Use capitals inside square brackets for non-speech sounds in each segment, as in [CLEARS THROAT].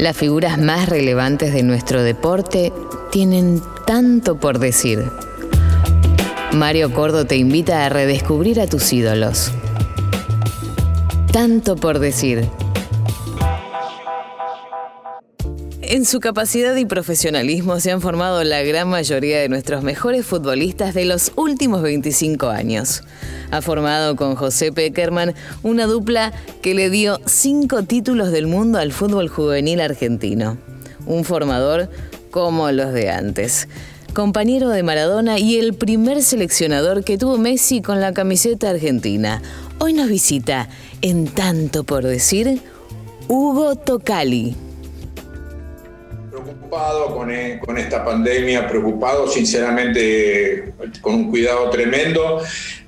Las figuras más relevantes de nuestro deporte tienen tanto por decir. Mario Cordo te invita a redescubrir a tus ídolos. Tanto por decir. En su capacidad y profesionalismo se han formado la gran mayoría de nuestros mejores futbolistas de los últimos 25 años. Ha formado con José Peckerman una dupla que le dio cinco títulos del mundo al fútbol juvenil argentino. Un formador como los de antes. Compañero de Maradona y el primer seleccionador que tuvo Messi con la camiseta argentina. Hoy nos visita, en tanto por decir, Hugo Tocali preocupado con, eh, con, esta pandemia, preocupado sinceramente con un cuidado tremendo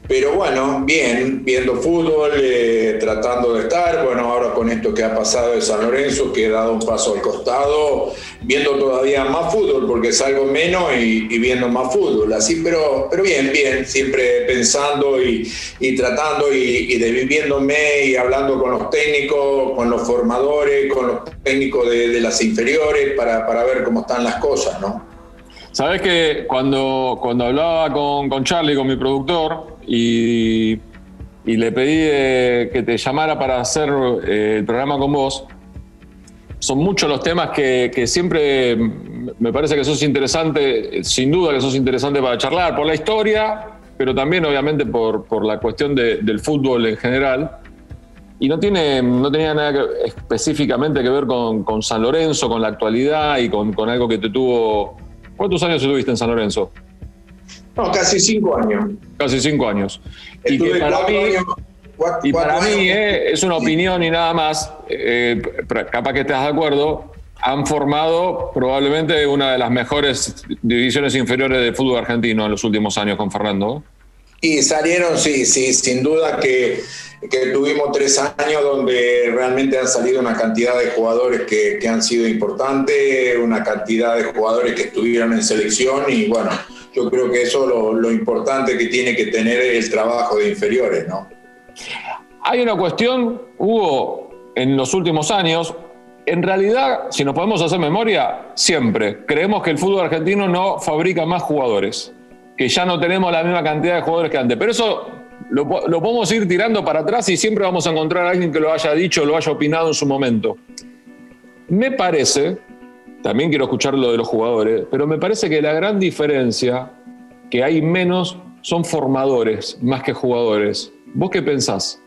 pero bueno, bien, viendo fútbol, eh, tratando de estar, bueno, ahora con esto que ha pasado de San Lorenzo, que he dado un paso al costado, viendo todavía más fútbol, porque salgo menos y, viendo más fútbol, así, pero, pero bien, bien, siempre pensando y, tratando y, de viviéndome y hablando con los técnicos, con los formadores, con los técnicos de, las inferiores, para, para ver cómo están las cosas, ¿no? Sabes que cuando, cuando hablaba con, con Charlie, con mi productor, y, le pedí que te llamara para hacer eh, el programa con vos. Son muchos los temas que, siempre me parece que sos interesante, sin duda que sos interesante para charlar, por la historia, pero también obviamente por, la cuestión del fútbol en general. Y no, tiene, no tenía nada específicamente que ver con, San Lorenzo, con la actualidad y con, con algo que te tuvo... ¿Cuántos años estuviste en San Lorenzo? No, casi cinco años. Casi cinco años. y que para mí, y para mí eh, es una opinión y nada más, eh, capaz que estás de acuerdo, han formado probablemente una de las mejores divisiones inferiores de fútbol argentino en los últimos años con Fernando. Y salieron, sí, sí, sin duda que, que, tuvimos tres años donde realmente han salido una cantidad de jugadores que, que han sido importantes, una cantidad de jugadores que estuvieron en selección y bueno, yo creo que eso lo, lo importante que tiene que tener el trabajo de inferiores, ¿no? Hay una cuestión, Hugo, en los últimos años, en realidad, si nos podemos hacer memoria, siempre creemos que el fútbol argentino no fabrica más jugadores, que ya no tenemos la misma cantidad de jugadores que antes. Pero eso lo, lo podemos ir tirando para atrás y siempre vamos a encontrar a alguien que lo haya dicho, lo haya opinado en su momento. Me parece también quiero escuchar lo de los jugadores, pero me parece que la gran diferencia que hay menos son formadores más que jugadores. ¿Vos qué pensás?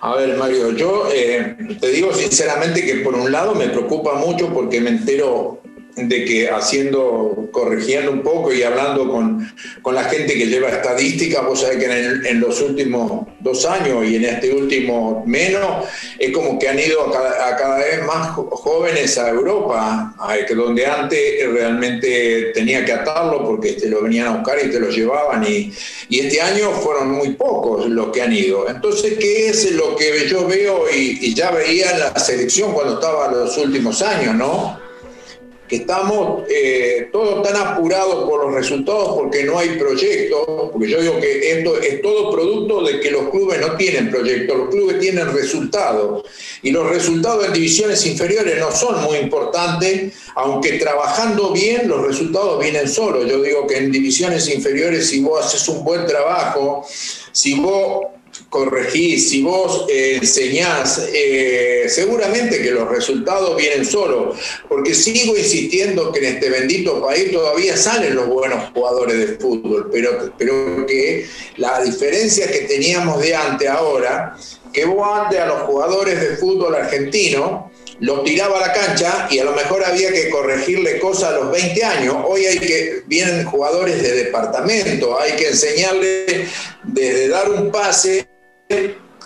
A ver, Mario, yo eh, te digo sinceramente que por un lado me preocupa mucho porque me entero de que haciendo, corrigiendo un poco y hablando con, con la gente que lleva estadística, vos sabés que en, los últimos dos años y en este último menos, es como que han ido a cada, vez más jóvenes a Europa, que donde antes realmente tenía que atarlo porque te lo venían a buscar y te lo llevaban y, y este año fueron muy pocos los que han ido. Entonces, ¿qué es lo que yo veo y, ya veía la selección cuando estaba los últimos años, ¿no? Que estamos eh, todos tan apurados por los resultados porque no hay proyectos, porque yo digo que esto es todo producto de que los clubes no tienen proyectos, los clubes tienen resultados y los resultados en divisiones inferiores no son muy importantes, aunque trabajando bien los resultados vienen solos. Yo digo que en divisiones inferiores si vos haces un buen trabajo, si vos corregís, si vos eh, enseñás, eh, seguramente que los resultados vienen solos, porque sigo insistiendo que en este bendito país todavía salen los buenos jugadores de fútbol, pero, pero que la diferencia que teníamos de antes ahora, que vos antes a los jugadores de fútbol argentino, los tiraba a la cancha y a lo mejor había que corregirle cosas a los 20 años. Hoy hay que, vienen jugadores de departamento, hay que enseñarle desde dar un pase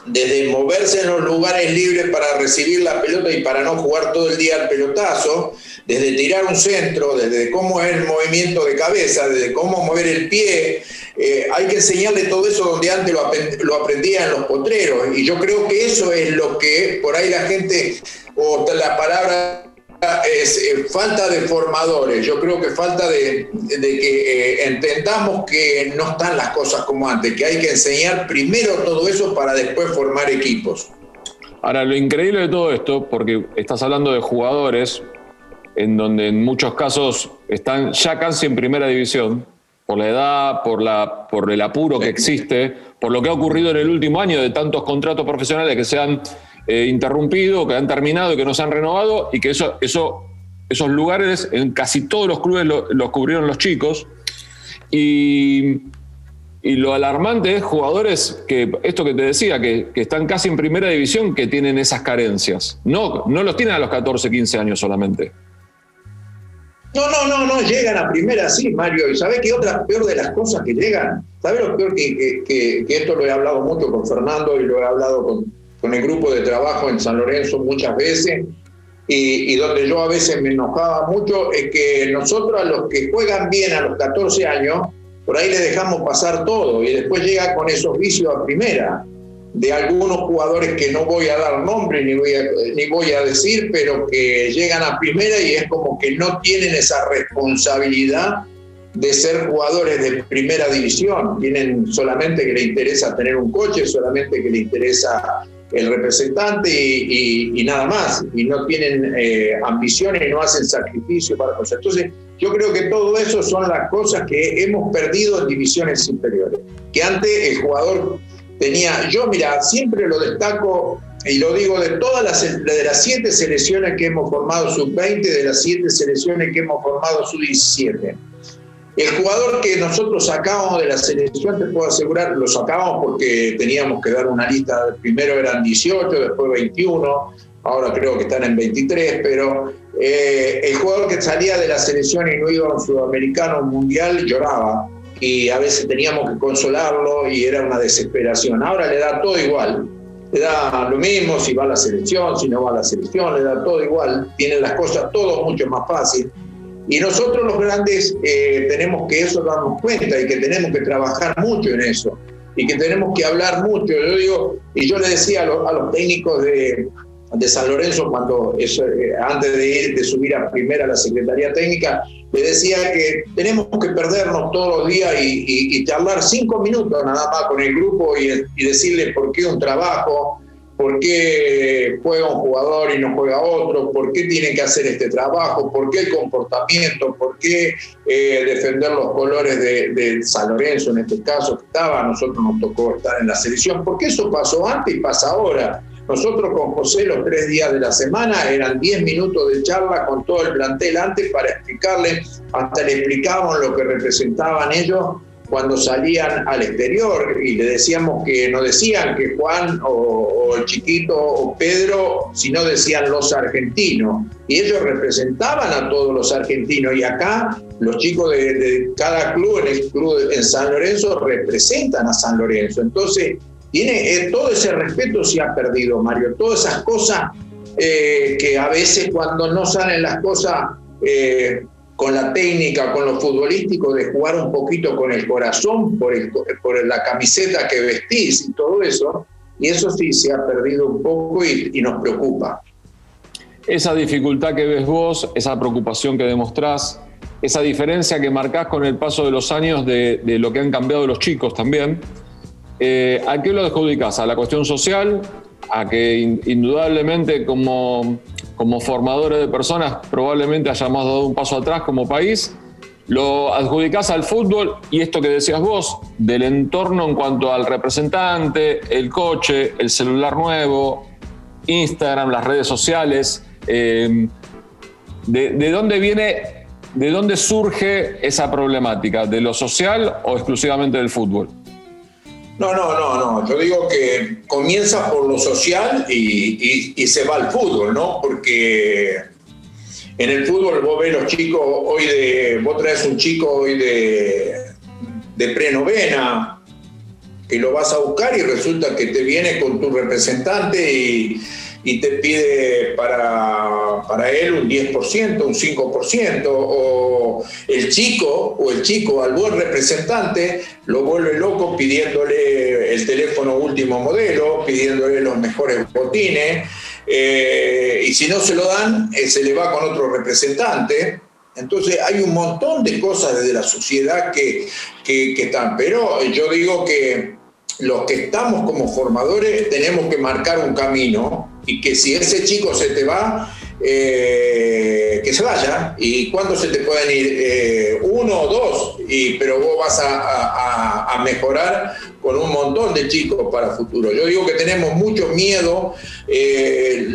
desde moverse en los lugares libres para recibir la pelota y para no jugar todo el día al pelotazo, desde tirar un centro, desde cómo es el movimiento de cabeza, desde cómo mover el pie. Eh, hay que enseñarle todo eso donde antes lo, lo aprendía en los potreros. Y yo creo que eso es lo que por ahí la gente, o la palabra es eh, falta de formadores, yo creo que falta de, que eh, entendamos que no están las cosas como antes, que hay que enseñar primero todo eso para después formar equipos. Ahora, lo increíble de todo esto, porque estás hablando de jugadores en donde en muchos casos están ya casi en primera división, por la edad, por, la, por el apuro que existe, por lo que ha ocurrido en el último año de tantos contratos profesionales que se han eh, interrumpido, que han terminado y que no se han renovado, y que eso, eso, esos lugares en casi todos los clubes los cubrieron los chicos. Y, y, lo alarmante es jugadores que, esto que te decía, que, que, están casi en primera división, que tienen esas carencias. No, no los tienen a los 14, 15 años solamente. No, no, no, no, llegan a primera, sí, Mario. ¿Y sabes qué otra peor de las cosas que llegan? ¿Sabes lo peor que, que, que, esto lo he hablado mucho con Fernando y lo he hablado con, con el grupo de trabajo en San Lorenzo muchas veces? Y, y, donde yo a veces me enojaba mucho es que nosotros a los que juegan bien a los 14 años, por ahí le dejamos pasar todo y después llega con esos vicios a primera de algunos jugadores que no voy a dar nombre ni voy a, ni voy a decir, pero que llegan a primera y es como que no tienen esa responsabilidad de ser jugadores de primera división. Tienen solamente que le interesa tener un coche, solamente que le interesa el representante y, nada más. Y no tienen eh, ambiciones y no hacen sacrificio para cosas. Entonces, yo creo que todo eso son las cosas que hemos perdido en divisiones inferiores. Que antes el jugador tenía, yo mira, siempre lo destaco y lo digo de todas las, de las siete selecciones que hemos formado sub-20, de las siete selecciones que hemos formado sub-17. El jugador que nosotros sacábamos de la selección, te puedo asegurar, lo sacábamos porque teníamos que dar una lista, primero eran 18, después 21, ahora creo que están en 23, pero eh, el jugador que salía de la selección y no iba a un sudamericano mundial lloraba y a veces teníamos que consolarlo y era una desesperación. Ahora le da todo igual, le da lo mismo si va a la selección, si no va a la selección, le da todo igual, tienen las cosas todo mucho más fácil. Y nosotros los grandes eh, tenemos que eso darnos cuenta y que tenemos que trabajar mucho en eso y que tenemos que hablar mucho. Yo digo, y yo le decía a, a los técnicos de, de San Lorenzo cuando eso, eh, antes de ir de subir a primera a la Secretaría Técnica le decía que tenemos que perdernos todos los días y, y, charlar cinco minutos nada más con el grupo y, y, decirle por qué un trabajo, por qué juega un jugador y no juega otro, por qué tiene que hacer este trabajo, por qué el comportamiento, por qué eh, defender los colores de, San Lorenzo en este caso que estaba, a nosotros nos tocó estar en la selección, porque eso pasó antes y pasa ahora. Nosotros con José los tres días de la semana eran diez minutos de charla con todo el plantel antes para explicarle, hasta le explicábamos lo que representaban ellos cuando salían al exterior y le decíamos que no decían que Juan o, el chiquito o Pedro, sino decían los argentinos. Y ellos representaban a todos los argentinos. Y acá los chicos de, de cada club, en el club en San Lorenzo, representan a San Lorenzo. Entonces, tiene, eh, todo ese respeto se ha perdido, Mario. Todas esas cosas eh, que a veces cuando no salen las cosas eh, con la técnica, con lo futbolístico, de jugar un poquito con el corazón, por, el, por la camiseta que vestís y todo eso, y eso sí se ha perdido un poco y, nos preocupa. Esa dificultad que ves vos, esa preocupación que demostrás, esa diferencia que marcás con el paso de los años de, lo que han cambiado los chicos también, eh, ¿A qué lo adjudicas? ¿A la cuestión social? ¿A que indudablemente como, como formadores de personas probablemente hayamos dado un paso atrás como país? ¿Lo adjudicás al fútbol y esto que decías vos, del entorno en cuanto al representante, el coche, el celular nuevo, Instagram, las redes sociales? Eh, de, ¿De dónde viene, de dónde surge esa problemática? ¿De lo social o exclusivamente del fútbol? No, no, no, no. Yo digo que comienza por lo social y, se va al fútbol, ¿no? Porque en el fútbol vos ves los chicos hoy de. Vos traes un chico hoy de, de prenovena que lo vas a buscar y resulta que te viene con tu representante y y te pide para, para él un 10%, un 5%, o el chico o el chico al buen representante lo vuelve loco pidiéndole el teléfono último modelo, pidiéndole los mejores botines, eh, y si no se lo dan, eh, se le va con otro representante. Entonces hay un montón de cosas desde la sociedad que, que, que están, pero yo digo que los que estamos como formadores tenemos que marcar un camino y que si ese chico se te va, eh, que se vaya. ¿Y cuándo se te pueden ir? Eh, uno o dos, y, pero vos vas a, mejorar con un montón de chicos para futuro. Yo digo que tenemos mucho miedo eh,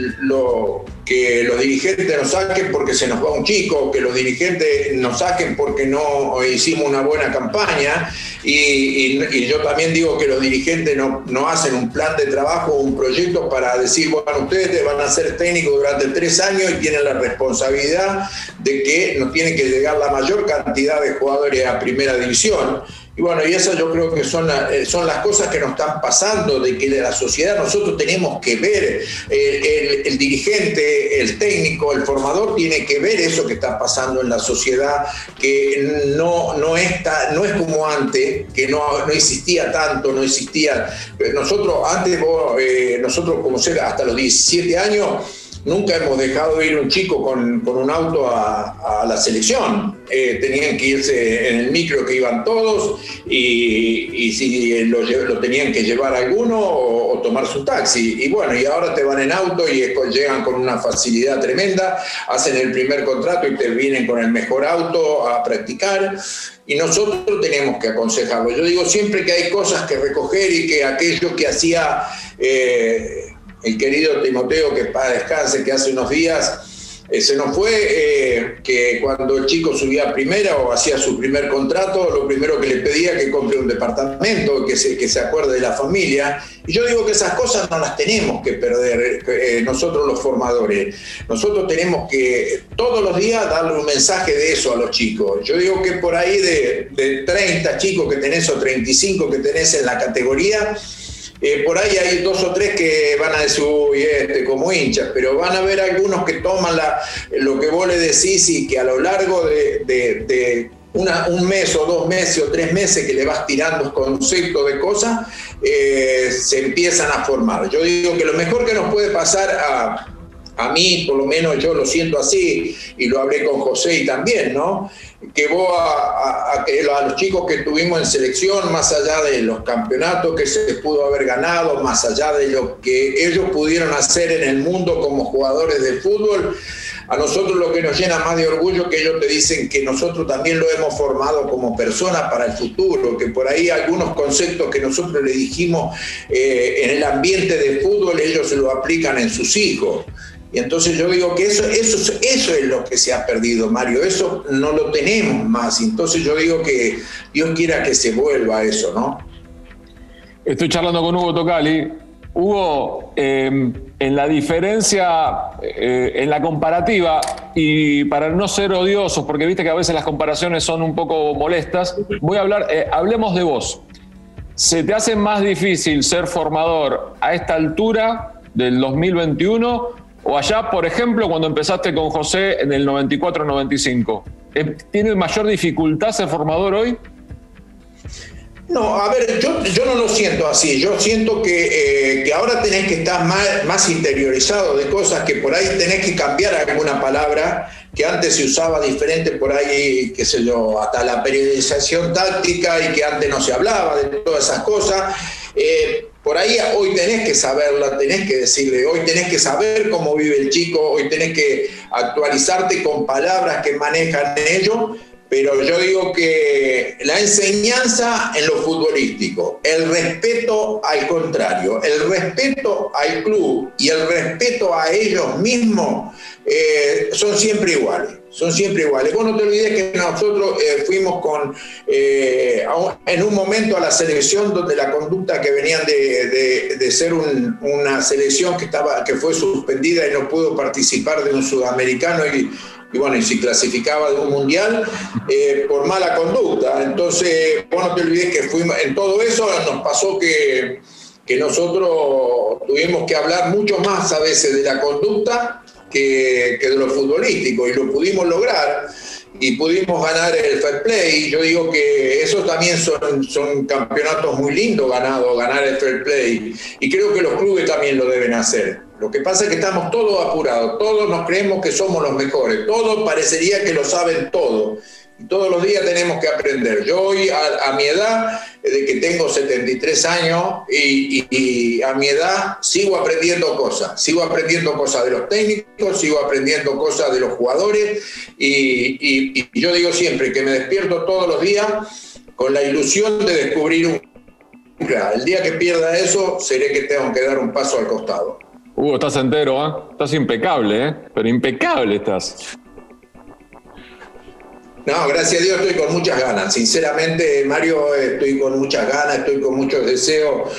que los dirigentes nos saquen porque se nos va un chico, que los dirigentes nos saquen porque no hicimos una buena campaña. Y, yo también digo que los dirigentes no, no hacen un plan de trabajo, un proyecto para decir, bueno, ustedes van a ser técnicos durante tres años y tienen la responsabilidad de que nos tiene que llegar la mayor cantidad de jugadores a primera división. Y bueno, y esas yo creo que son, eh, son las cosas que nos están pasando, de que de la sociedad nosotros tenemos que ver, el, dirigente, el técnico, el formador tiene que ver eso que está pasando en la sociedad, que no, no, está, no es como antes, que no, no existía tanto, no existía. Nosotros, antes, eh, nosotros como ser hasta los 17 años, Nunca hemos dejado ir un chico con, un auto a, la selección. Eh, tenían que irse en el micro que iban todos y, si lo, tenían que llevar alguno o, tomar su taxi. Y bueno, y ahora te van en auto y llegan con una facilidad tremenda, hacen el primer contrato y te vienen con el mejor auto a practicar y nosotros tenemos que aconsejarlo. Yo digo siempre que hay cosas que recoger y que aquello que hacía eh, el querido Timoteo, que para descanse, que hace unos días eh, se nos fue, eh, que cuando el chico subía a primera o hacía su primer contrato, lo primero que le pedía que compre un departamento, que se, que se acuerde de la familia. Y yo digo que esas cosas no las tenemos que perder eh, nosotros los formadores. Nosotros tenemos que todos los días darle un mensaje de eso a los chicos. Yo digo que por ahí de, de 30 chicos que tenés o 35 que tenés en la categoría, eh, por ahí hay dos o tres que van a decir, uy, este, como hinchas, pero van a haber algunos que toman la, lo que vos le decís y que a lo largo de, un mes o dos meses o tres meses que le vas tirando conceptos de cosas, eh, se empiezan a formar. Yo digo que lo mejor que nos puede pasar a, a mí, por lo menos yo lo siento así, y lo hablé con José y también, ¿no? Que vos a, los chicos que tuvimos en selección, más allá de los campeonatos que se pudo haber ganado, más allá de lo que ellos pudieron hacer en el mundo como jugadores de fútbol, a nosotros lo que nos llena más de orgullo que ellos te dicen que nosotros también lo hemos formado como personas para el futuro, que por ahí algunos conceptos que nosotros le dijimos eh, en el ambiente de fútbol ellos se lo aplican en sus hijos. Y entonces yo digo que eso, eso, eso es lo que se ha perdido, Mario, eso no lo tenemos más. Entonces yo digo que Dios quiera que se vuelva eso, ¿no? Estoy charlando con Hugo Tocali. Hugo, em, en la diferencia, eh, en la comparativa, y para no ser odiosos, porque viste que a veces las comparaciones son un poco molestas, voy a hablar, eh, hablemos de vos. ¿Se te hace más difícil ser formador a esta altura del 2021 o allá, por ejemplo, cuando empezaste con José en el 94-95. ¿Eh, ¿Tiene mayor dificultad ser formador hoy? No, a ver, yo, no lo siento así. Yo siento que, eh, ahora tenés que estar más, más, interiorizado de cosas que por ahí tenés que cambiar alguna palabra que antes se usaba diferente por ahí, qué sé yo, hasta la periodización táctica y que antes no se hablaba de todas esas cosas. Eh, por ahí hoy tenés que saberla, tenés que decirle, hoy tenés que saber cómo vive el chico, hoy tenés que actualizarte con palabras que manejan ellos, pero yo digo que la enseñanza en lo futbolístico, el respeto al contrario, el respeto al club y el respeto a ellos mismos eh, son siempre iguales son siempre iguales. Vos no te olvides que nosotros eh, fuimos con, eh, en un momento a la selección donde la conducta que venían de, ser una selección que, estaba, que fue suspendida y no pudo participar de un sudamericano y, bueno, y si clasificaba de un mundial eh, por mala conducta. Entonces, vos no te olvides que fuimos, en todo eso nos pasó que, que nosotros tuvimos que hablar mucho más a veces de la conducta que, de lo futbolístico y lo pudimos lograr y pudimos ganar el fair play. Yo digo que esos también son, son campeonatos muy lindos ganados, ganar el fair play. Y creo que los clubes también lo deben hacer. Lo que pasa es que estamos todos apurados, todos nos creemos que somos los mejores, todos parecería que lo saben todo. Todos los días tenemos que aprender. Yo hoy, a, mi edad, de que tengo 73 años, y, a mi edad sigo aprendiendo cosas. Sigo aprendiendo cosas de los técnicos, sigo aprendiendo cosas de los jugadores, y, y yo digo siempre que me despierto todos los días con la ilusión de descubrir un... El día que pierda eso, seré que tengo que dar un paso al costado. Hugo, estás entero, ¿eh? Estás impecable, ¿eh? Pero impecable estás. No, gracias a Dios estoy con muchas ganas. Sinceramente, Mario, estoy con muchas ganas, estoy con muchos deseos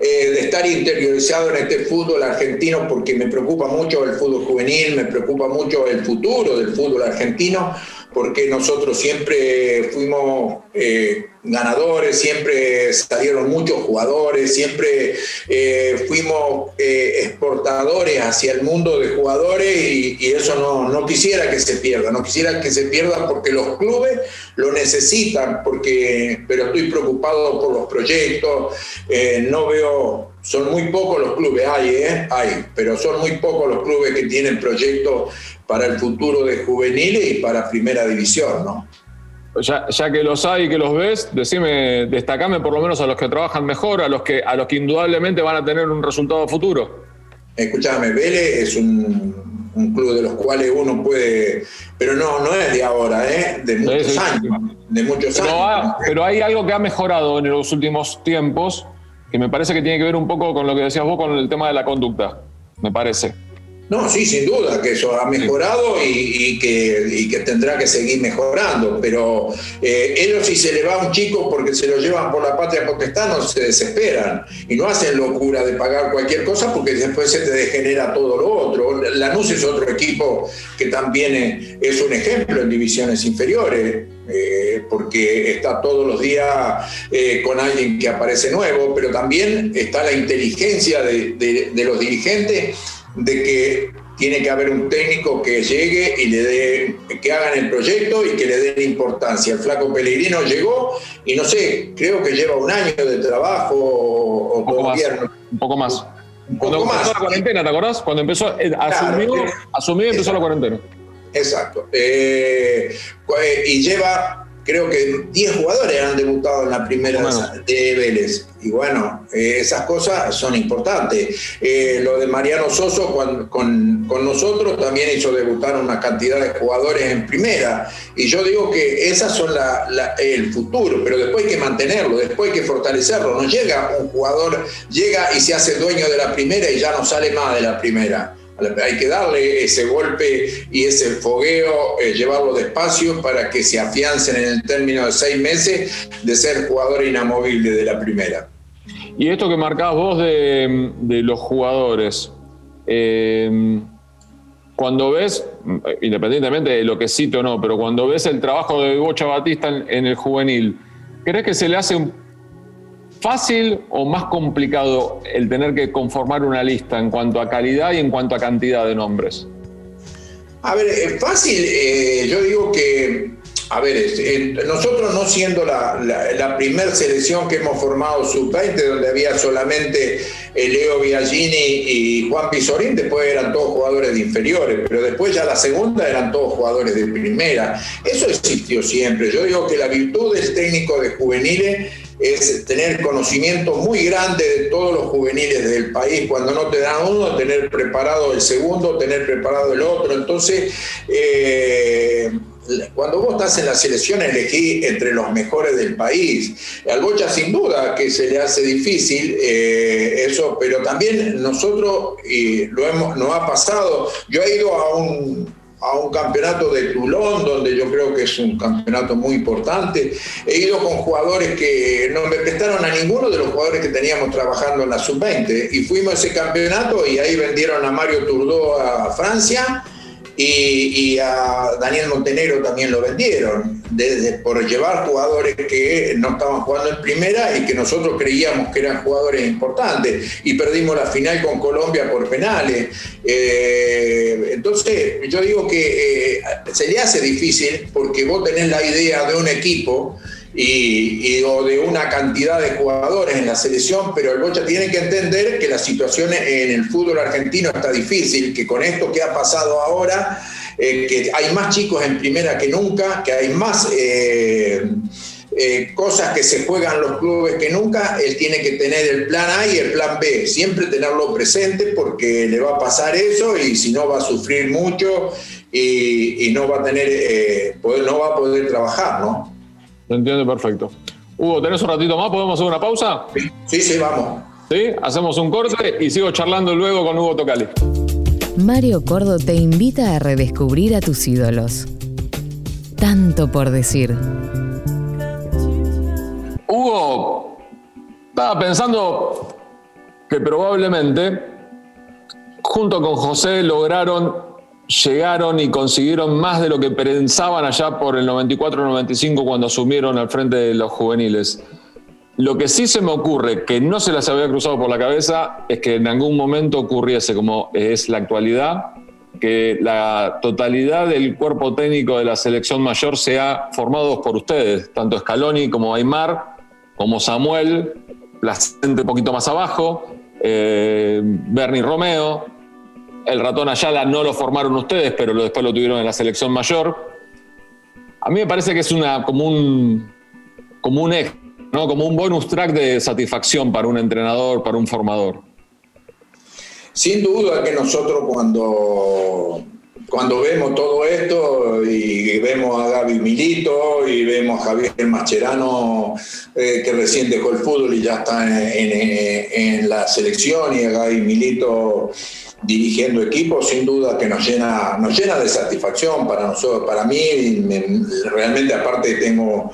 eh, de estar interiorizado en este fútbol argentino porque me preocupa mucho el fútbol juvenil, me preocupa mucho el futuro del fútbol argentino porque nosotros siempre fuimos eh, ganadores, siempre salieron muchos jugadores, siempre eh, fuimos eh, exportadores hacia el mundo de jugadores y, eso no, no, quisiera que se pierda, no quisiera que se pierda porque los clubes lo necesitan, porque, pero estoy preocupado por los proyectos, no veo son muy pocos los clubes, hay, ¿eh? hay, pero son muy pocos los clubes que tienen proyectos para el futuro de juveniles y para primera división, ¿no? Ya, ya, que los hay y que los ves, decime, destacame por lo menos a los que trabajan mejor, a los que, a los que indudablemente van a tener un resultado futuro. Escúchame, Vélez es un, club de los cuales uno puede, pero no, no es de ahora, ¿eh? de muchos años, de muchos años. pero hay algo que ha mejorado en los últimos tiempos, que me parece que tiene que ver un poco con lo que decías vos con el tema de la conducta, me parece. No, sí, sin duda, que eso ha mejorado y, que, que, tendrá que seguir mejorando, pero eh, ellos si se le va un chico porque se lo llevan por la patria potestad, no se desesperan y no hacen locura de pagar cualquier cosa porque después se te degenera todo lo otro. Lanús es otro equipo que también es un ejemplo en divisiones inferiores. Eh, porque está todos los días eh, con alguien que aparece nuevo, pero también está la inteligencia de, de los dirigentes de que tiene que haber un técnico que llegue y le dé, que hagan el proyecto y que le den importancia. El flaco Pellegrino llegó y no sé, creo que lleva un año de trabajo o, un poco más, Un poco más. Cuando empezó la cuarentena, ¿te acordás? Cuando empezó, eh, asumió, asumió y empezó la cuarentena. Exacto. Eh, y lleva creo que 10 jugadores han debutado en la primera de Vélez. Y bueno, eh, esas cosas son importantes. Eh, lo de Mariano Soso con, nosotros también hizo debutar una cantidad de jugadores en primera. Y yo digo que esas son el futuro, pero después hay que mantenerlo, después hay que fortalecerlo. No llega un jugador, llega y se hace dueño de la primera y ya no sale más de la primera hay que darle ese golpe y ese fogueo, eh, llevarlo despacio para que se afiancen en el término de seis meses de ser jugador inamovible de la primera. Y esto que marcabas vos de, los jugadores, eh, cuando ves, independientemente de lo que cito o no, pero cuando ves el trabajo de Bocha Batista en, en el juvenil, ¿crees que se le hace un ¿Fácil o más complicado el tener que conformar una lista en cuanto a calidad y en cuanto a cantidad de nombres? A ver, es fácil, eh, yo digo que, a ver, nosotros no siendo la, la, primera selección que hemos formado sub-20, donde había solamente Leo Biagini y Juan Pizorín, después eran todos jugadores de inferiores, pero después ya la segunda eran todos jugadores de primera. Eso existió siempre. Yo digo que la virtud del técnico de juveniles es tener conocimiento muy grande de todos los juveniles del país. Cuando no te dan uno, tener preparado el segundo, tener preparado el otro. Entonces, eh, cuando vos estás en la selección, elegí entre los mejores del país. Al Bocha, sin duda, que se le hace difícil eh, eso, pero también nosotros, y lo hemos, nos ha pasado, yo he ido a un a un campeonato de Toulon, donde yo creo que es un campeonato muy importante. He ido con jugadores que no me prestaron a ninguno de los jugadores que teníamos trabajando en la sub-20 y fuimos a ese campeonato y ahí vendieron a Mario Turdó a Francia y, a Daniel Montenegro también lo vendieron, desde, por llevar jugadores que no estaban jugando en primera y que nosotros creíamos que eran jugadores importantes y perdimos la final con Colombia por penales. Eh, entonces, yo digo que eh, se le hace difícil porque vos tenés la idea de un equipo y, o de una cantidad de jugadores en la selección, pero el Bocha tiene que entender que la situación en el fútbol argentino está difícil, que con esto que ha pasado ahora, eh, que hay más chicos en primera que nunca, que hay más eh, eh, cosas que se juegan los clubes que nunca, él tiene que tener el plan A y el plan B, siempre tenerlo presente porque le va a pasar eso y si no va a sufrir mucho y, no va a tener, poder, no va a poder trabajar, ¿no? Lo entiendo perfecto. Hugo, ¿tenés un ratito más? ¿Podemos hacer una pausa? Sí, sí, vamos. ¿Sí? Hacemos un corte y sigo charlando luego con Hugo Tocali. Mario Cordo te invita a redescubrir a tus ídolos. Tanto por decir. Hugo, estaba pensando que probablemente junto con José lograron llegaron y consiguieron más de lo que pensaban allá por el 94-95 cuando asumieron al frente de los juveniles. Lo que sí se me ocurre, que no se las había cruzado por la cabeza, es que en algún momento ocurriese, como es la actualidad, que la totalidad del cuerpo técnico de la selección mayor sea formado por ustedes, tanto Scaloni como Aymar, como Samuel, Placente un poquito más abajo, eh, Bernie Romeo, el ratón Ayala no lo formaron ustedes, pero después lo tuvieron en la selección mayor. A mí me parece que es una, como un, como un ¿no? como un bonus track de satisfacción para un entrenador, para un formador. Sin duda que nosotros cuando, cuando vemos todo esto y vemos a Gaby Milito y vemos a Javier Mascherano eh, que recién dejó el fútbol y ya está en, en la selección y a Gaby Milito dirigiendo equipos, sin duda que nos llena, nos llena de satisfacción para nosotros, para mí, realmente aparte tengo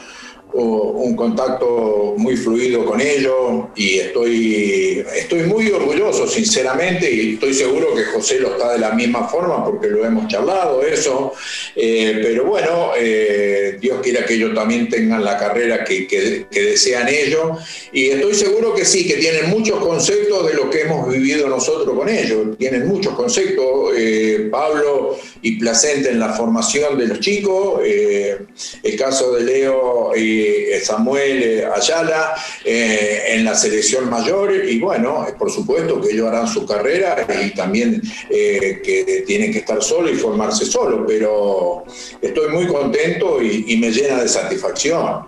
un contacto muy fluido con ellos y estoy, estoy muy orgulloso, sinceramente, y estoy seguro que José lo está de la misma forma porque lo hemos charlado, eso. Eh, pero bueno, eh, Dios quiera que ellos también tengan la carrera que, que, desean ellos. Y estoy seguro que sí, que tienen muchos conceptos de lo que hemos vivido nosotros con ellos. Tienen muchos conceptos. Eh, Pablo y Placente en la formación de los chicos, el caso de Leo y eh, Samuel eh, Ayala eh, en la selección mayor y bueno, por supuesto que ellos harán su carrera y también que tienen que estar solo y formarse solo, pero estoy muy contento y, me llena de satisfacción.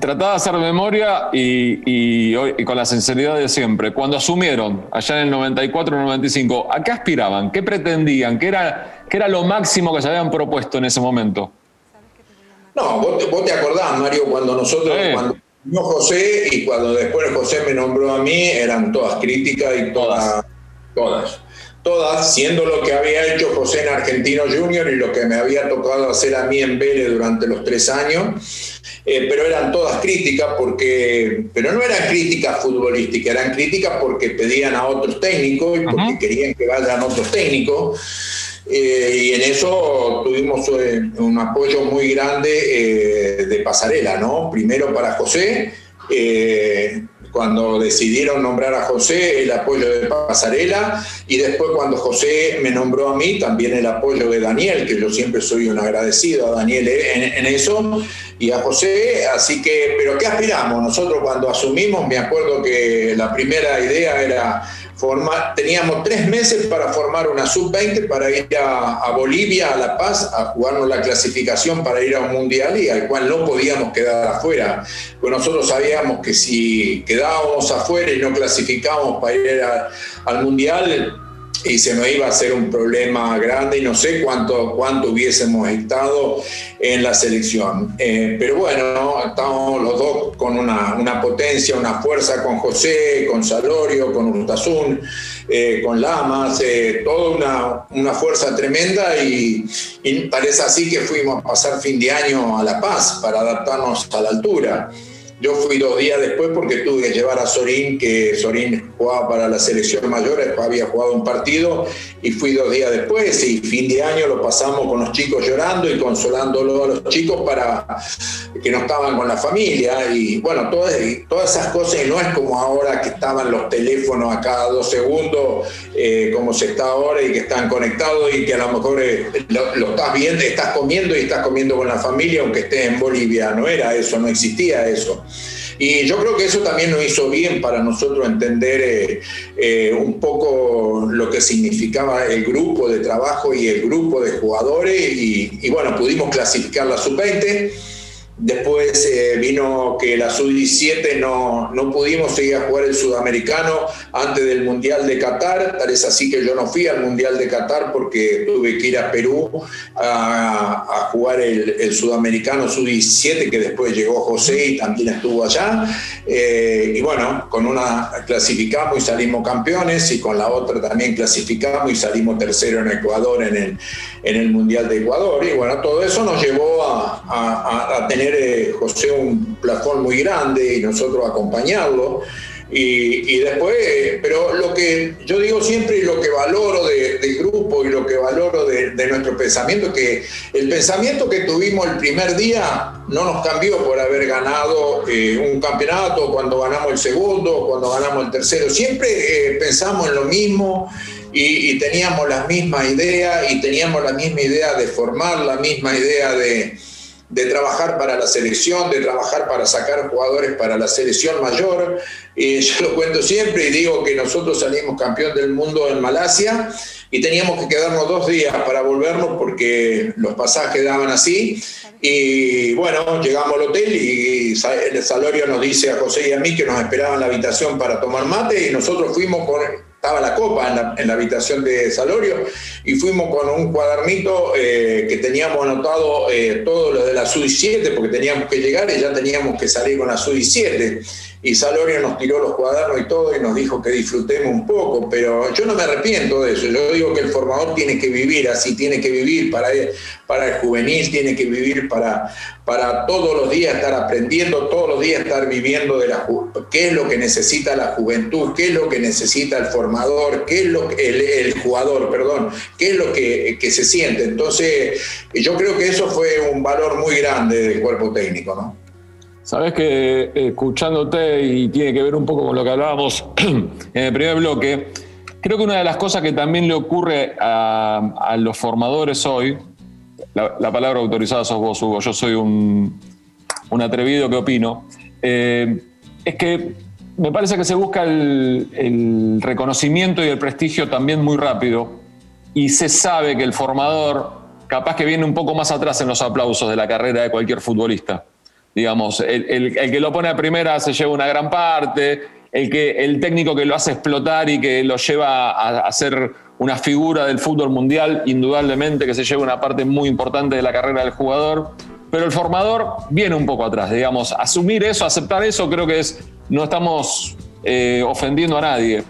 Trataba de hacer memoria y, con la sinceridad de siempre. Cuando asumieron allá en el 94-95, ¿a qué aspiraban? ¿Qué pretendían? ¿Qué era, ¿Qué era lo máximo que se habían propuesto en ese momento? No, vos te, acordás, Mario, cuando nosotros, cuando no José y cuando después José me nombró a mí, eran todas críticas y todas, todas, todas, siendo lo que había hecho José en Argentino Junior y lo que me había tocado hacer a mí en Vélez durante los tres años. Eh, pero eran todas críticas porque, pero no eran críticas futbolísticas, eran críticas porque pedían a otros técnicos y porque querían que vayan otros técnicos. Eh, y en eso tuvimos eh, un apoyo muy grande eh, de pasarela, ¿no? Primero para José, cuando decidieron nombrar a José, el apoyo de pasarela, y después cuando José me nombró a mí, también el apoyo de Daniel, que yo siempre soy un agradecido a Daniel en eso, y a José, así que, pero ¿qué aspiramos? Nosotros cuando asumimos, me acuerdo que la primera idea era teníamos tres meses para formar una sub-20 para ir a, Bolivia, a La Paz, a jugarnos la clasificación para ir a un mundial y al cual no podíamos quedar afuera. Pues nosotros sabíamos que si quedábamos afuera y no clasificábamos para ir al mundial, y se nos iba a hacer un problema grande y no sé cuánto, cuánto hubiésemos estado en la selección. Eh, pero bueno, estamos los dos con una, una, potencia, una fuerza con José, con Salorio, con Urtasun, eh, con Lamas, eh, toda una, una, fuerza tremenda y, y así que fuimos a pasar fin de año a La Paz para adaptarnos a la altura. Yo fui dos días después porque tuve que llevar a Sorín, que Sorín jugaba para la selección mayor, había jugado un partido, y fui dos días después, y fin de año lo pasamos con los chicos llorando y consolándolo a los chicos para que no estaban con la familia, y bueno, todas, todas esas cosas, y no es como ahora que estaban los teléfonos a cada dos segundos, eh, como se está ahora, y que están conectados, y que a lo mejor eh, lo, lo estás viendo, estás comiendo y estás comiendo con la familia, aunque estés en Bolivia, no era eso, no existía eso. Y yo creo que eso también nos hizo bien para nosotros entender eh, eh, un poco lo que significaba el grupo de trabajo y el grupo de jugadores y, y bueno, pudimos clasificar la sub-20 Después eh, vino que la sub-17 no, no pudimos seguir a jugar el sudamericano antes del Mundial de Qatar. Tal es así que yo no fui al Mundial de Qatar porque tuve que ir a Perú a, jugar el, sudamericano sub-17, que después llegó José y también estuvo allá. Eh, y bueno, con una clasificamos y salimos campeones y con la otra también clasificamos y salimos tercero en Ecuador en el, en el Mundial de Ecuador. Y bueno, todo eso nos llevó a, a tener eh, José un plafón muy grande y nosotros acompañarlo. Y, después, eh, pero lo que yo digo siempre y lo que valoro del grupo y lo que valoro de, nuestro pensamiento es que el pensamiento que tuvimos el primer día no nos cambió por haber ganado eh, un campeonato, cuando ganamos el segundo, cuando ganamos el tercero. Siempre pensamos en lo mismo y, y teníamos la misma idea y teníamos la misma idea de formar, la misma idea de, de trabajar para la selección, de trabajar para sacar jugadores para la selección mayor. Y yo lo cuento siempre y digo que nosotros salimos campeón del mundo en Malasia y teníamos que quedarnos dos días para volvernos porque los pasajes daban así. Y bueno, llegamos al hotel y el Salorio nos dice a José y a mí que nos esperaban la habitación para tomar mate y nosotros fuimos con estaba la copa en la, habitación de Salorio y fuimos con un cuadernito eh, que teníamos anotado eh, todo lo de la SUDI-7 porque teníamos que llegar y ya teníamos que salir con la SUDI-7 y Salorio nos tiró los cuadernos y todo y nos dijo que disfrutemos un poco, pero yo no me arrepiento de eso, yo digo que el formador tiene que vivir así, tiene que vivir para el, para el juvenil, tiene que vivir para, para todos los días estar aprendiendo, todos los días estar viviendo de la qué es lo que necesita la juventud, qué es lo que necesita el formador, qué es lo que, el, jugador, perdón, qué es lo que, que se siente. Entonces, yo creo que eso fue un valor muy grande del cuerpo técnico, ¿no? Sabes que eh, escuchándote y tiene que ver un poco con lo que hablábamos [CLEARS THROAT] en el primer bloque, creo que una de las cosas que también le ocurre a, los formadores hoy, la, palabra autorizada sos vos, Hugo, yo soy un, atrevido que opino, eh, es que me parece que se busca el reconocimiento y el prestigio también muy rápido y se sabe que el formador capaz que viene un poco más atrás en los aplausos de la carrera de cualquier futbolista. Digamos, el, que lo pone a primera se lleva una gran parte, el, que, el técnico que lo hace explotar y que lo lleva a, a ser una figura del fútbol mundial, indudablemente que se lleva una parte muy importante de la carrera del jugador. Pero el formador viene un poco atrás, digamos, asumir eso, aceptar eso, creo que es, no estamos eh, ofendiendo a nadie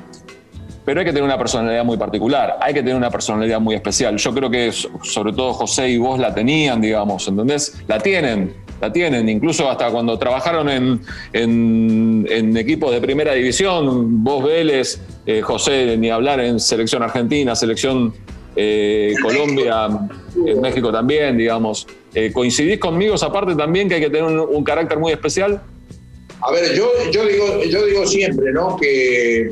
pero hay que tener una personalidad muy particular, hay que tener una personalidad muy especial. Yo creo que sobre todo José y vos la tenían, digamos, ¿entendés? La tienen, la tienen, incluso hasta cuando trabajaron en, en, equipos de primera división, vos Vélez, eh, José, ni hablar en selección argentina, selección eh, Colombia, en México también, digamos. Eh, ¿Coincidís conmigo esa parte también que hay que tener un, carácter muy especial? A ver, yo, yo, digo, yo digo siempre, ¿no? Que,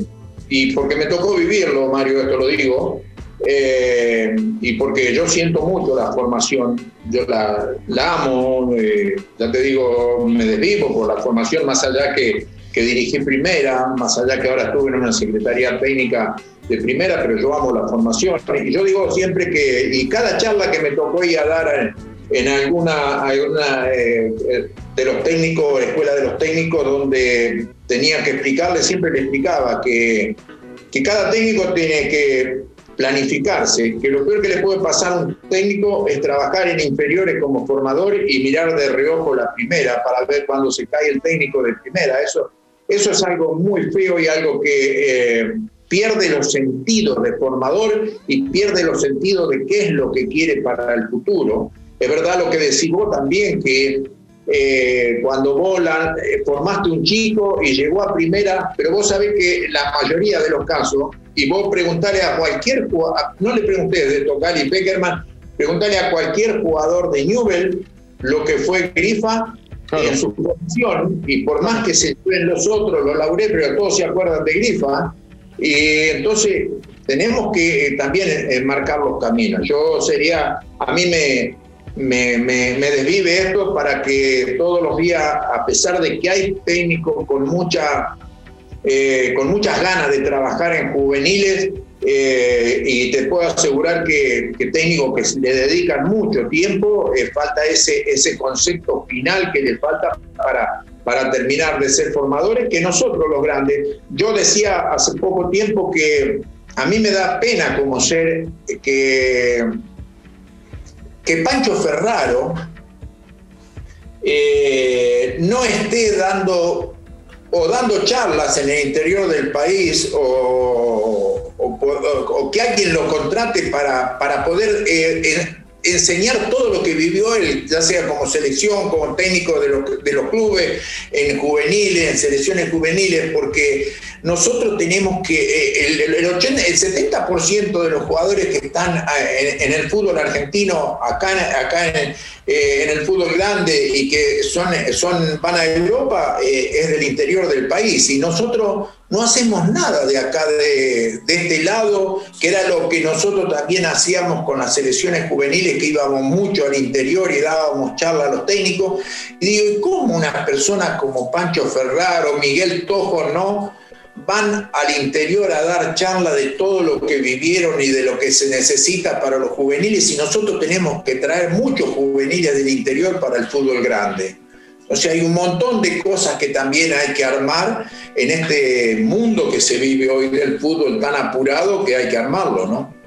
y porque me tocó vivirlo, Mario, esto lo digo, eh, y porque yo siento mucho la formación, yo la, amo, eh, ya te digo, me desvivo por la formación, más allá que, que dirigí primera, más allá que ahora estuve en una secretaría técnica de primera, pero yo amo la formación. Y yo digo siempre que, y cada charla que me tocó ir a dar en, alguna, alguna eh, de los técnicos, escuela de los técnicos, donde tenía que explicarle, siempre le explicaba que, que cada técnico tiene que planificarse, que lo peor que le puede pasar a un técnico es trabajar en inferiores como formador y mirar de reojo la primera para ver cuándo se cae el técnico de primera. Eso, eso es algo muy feo y algo que eh, pierde los sentidos de formador y pierde los sentidos de qué es lo que quiere para el futuro. Es verdad lo que decís vos también, que eh, cuando vos eh, formaste un chico y llegó a primera, pero vos sabés que la mayoría de los casos, y vos preguntale a cualquier jugador, no le pregunté de Tocali Peckerman, preguntale a cualquier jugador de Newell lo que fue Grifa en su posición, y por más que se en los otros, los lauré, pero todos se acuerdan de Grifa, y entonces tenemos que también marcar los caminos. Yo sería, a mí me, me, desvive esto para que todos los días, a pesar de que hay técnicos con, mucha, eh, con muchas ganas de trabajar en juveniles, eh, y te puedo asegurar que, técnicos que le dedican mucho tiempo, eh, falta ese, ese concepto final que le falta para, para terminar de ser formadores, que nosotros los grandes. Yo decía hace poco tiempo que a mí me da pena como ser que, que Pancho Ferraro no esté dando o dando charlas en el interior del país o, que alguien lo contrate para, para poder eh, enseñar todo lo que vivió él, ya sea como selección, como técnico de los, clubes, en juveniles, en selecciones juveniles, porque nosotros tenemos que, eh, el, el, el 70% de los jugadores que están eh, en, el fútbol argentino, acá, eh, en, el fútbol grande y que son, van a Europa, es del interior del país. Y nosotros no hacemos nada de acá, de, este lado, que era lo que nosotros también hacíamos con las selecciones juveniles, que íbamos mucho al interior y dábamos charla a los técnicos. Y digo, ¿y cómo unas personas como Pancho Ferraro, Miguel Tojo, no? van al interior a dar charla de todo lo que vivieron y de lo que se necesita para los juveniles y nosotros tenemos que traer muchos juveniles del interior para el fútbol grande. O sea, hay un montón de cosas que también hay que armar en este mundo que se vive hoy del fútbol tan apurado que hay que armarlo, ¿no?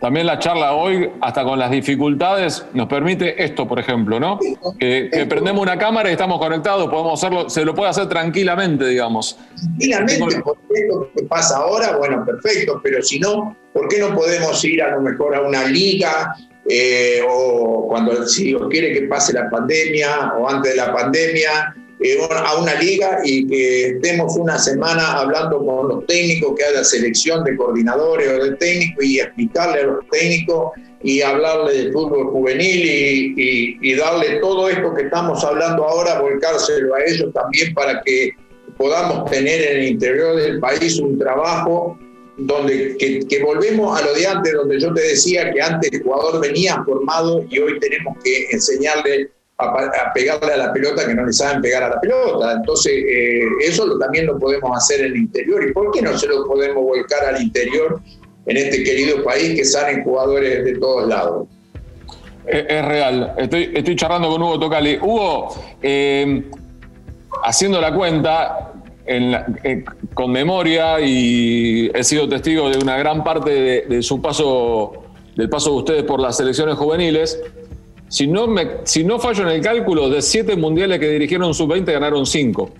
También la charla hoy, hasta con las dificultades, nos permite esto, por ejemplo, ¿no? Que, que prendemos una cámara y estamos conectados, podemos hacerlo, se lo puede hacer tranquilamente, digamos. Tranquilamente, porque esto que pasa ahora, bueno, perfecto, pero si no, ¿por qué no podemos ir a lo mejor a una liga eh, o cuando, si Dios quiere que pase la pandemia o antes de la pandemia, eh, a una liga y que estemos una semana hablando con los técnicos, que haya selección de coordinadores o de técnicos y explicarle a los técnicos y hablarle del fútbol juvenil y, y, y, darle todo esto que estamos hablando ahora, volcárselo a ellos también para que podamos tener en el interior del país un trabajo donde que, volvemos a lo de antes, donde yo te decía que antes el jugador venía formado y hoy tenemos que enseñarle a, pegarle a la pelota que no le saben pegar a la pelota. Entonces, eh, eso también lo podemos hacer en el interior. ¿Y por qué no se lo podemos volcar al interior en este querido país que salen jugadores de todos lados? Es, es real. Estoy, estoy charlando con Hugo Tocali. Hugo, eh, haciendo la cuenta, en la, eh, con memoria y he sido testigo de una gran parte de, de, su paso, del paso de ustedes por las selecciones juveniles. Si no, me, si no fallo en el cálculo, de siete mundiales que dirigieron sub-20 ganaron cinco.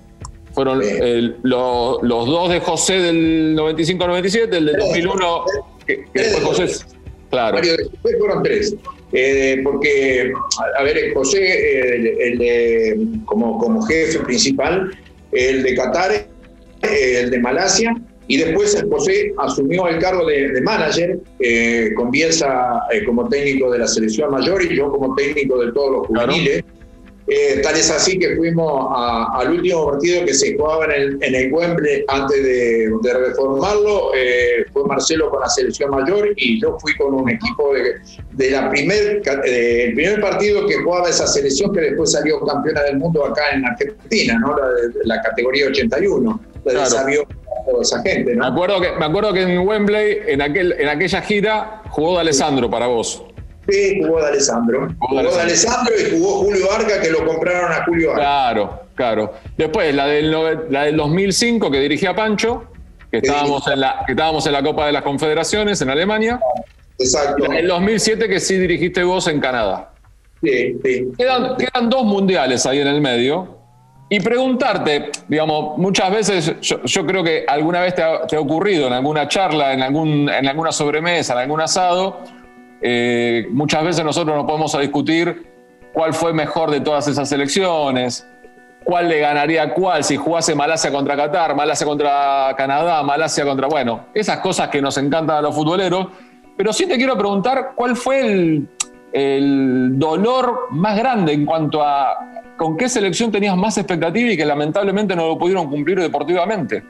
Fueron el, lo, los dos de José del 95-97, el del 2001, que, que después José. Claro. Después fueron tres. Eh, porque, a ver, José, el, el de, como, como jefe principal, el de Qatar, el de Malasia, y después José asumió el cargo de, de manager, eh, con Bielsa eh, como técnico de la selección mayor y yo como técnico de todos los juveniles. Claro. Eh, tal es así que fuimos a, al último partido que se jugaba en el, en el Wembley antes de, de reformarlo. Eh, fue Marcelo con la selección mayor y yo fui con un equipo de, de la primer, el primer partido que jugaba esa selección que después salió campeona del mundo acá en Argentina, ¿no? la, la categoría 81. Claro. Toda esa gente, ¿no? me, acuerdo que, me acuerdo que en Wembley, en, aquel, en aquella gira, jugó de Alessandro para vos. Sí, jugó de Alessandro. Jugó de Alessandro y jugó Julio Arca, que lo compraron a Julio Arca. Claro, claro. Después, la del, la del 2005, que dirigía Pancho, que estábamos, en la, que estábamos en la Copa de las Confederaciones en Alemania. Exacto. En el 2007, que sí dirigiste vos en Canadá. Sí, sí. Quedan, quedan dos mundiales ahí en el medio. Y preguntarte, digamos, muchas veces yo, yo creo que alguna vez te ha, te ha, ocurrido en alguna charla, en, algún, en alguna sobremesa, en algún asado, eh, muchas veces nosotros nos podemos discutir cuál fue mejor de todas esas elecciones, cuál le ganaría a cuál, si jugase Malasia contra Qatar, Malasia contra Canadá, Malasia contra, bueno, esas cosas que nos encantan a los futboleros. Pero sí te quiero preguntar cuál fue el, el dolor más grande en cuanto a con qué selección tenías más expectativa y que lamentablemente no lo pudieron cumplir deportivamente.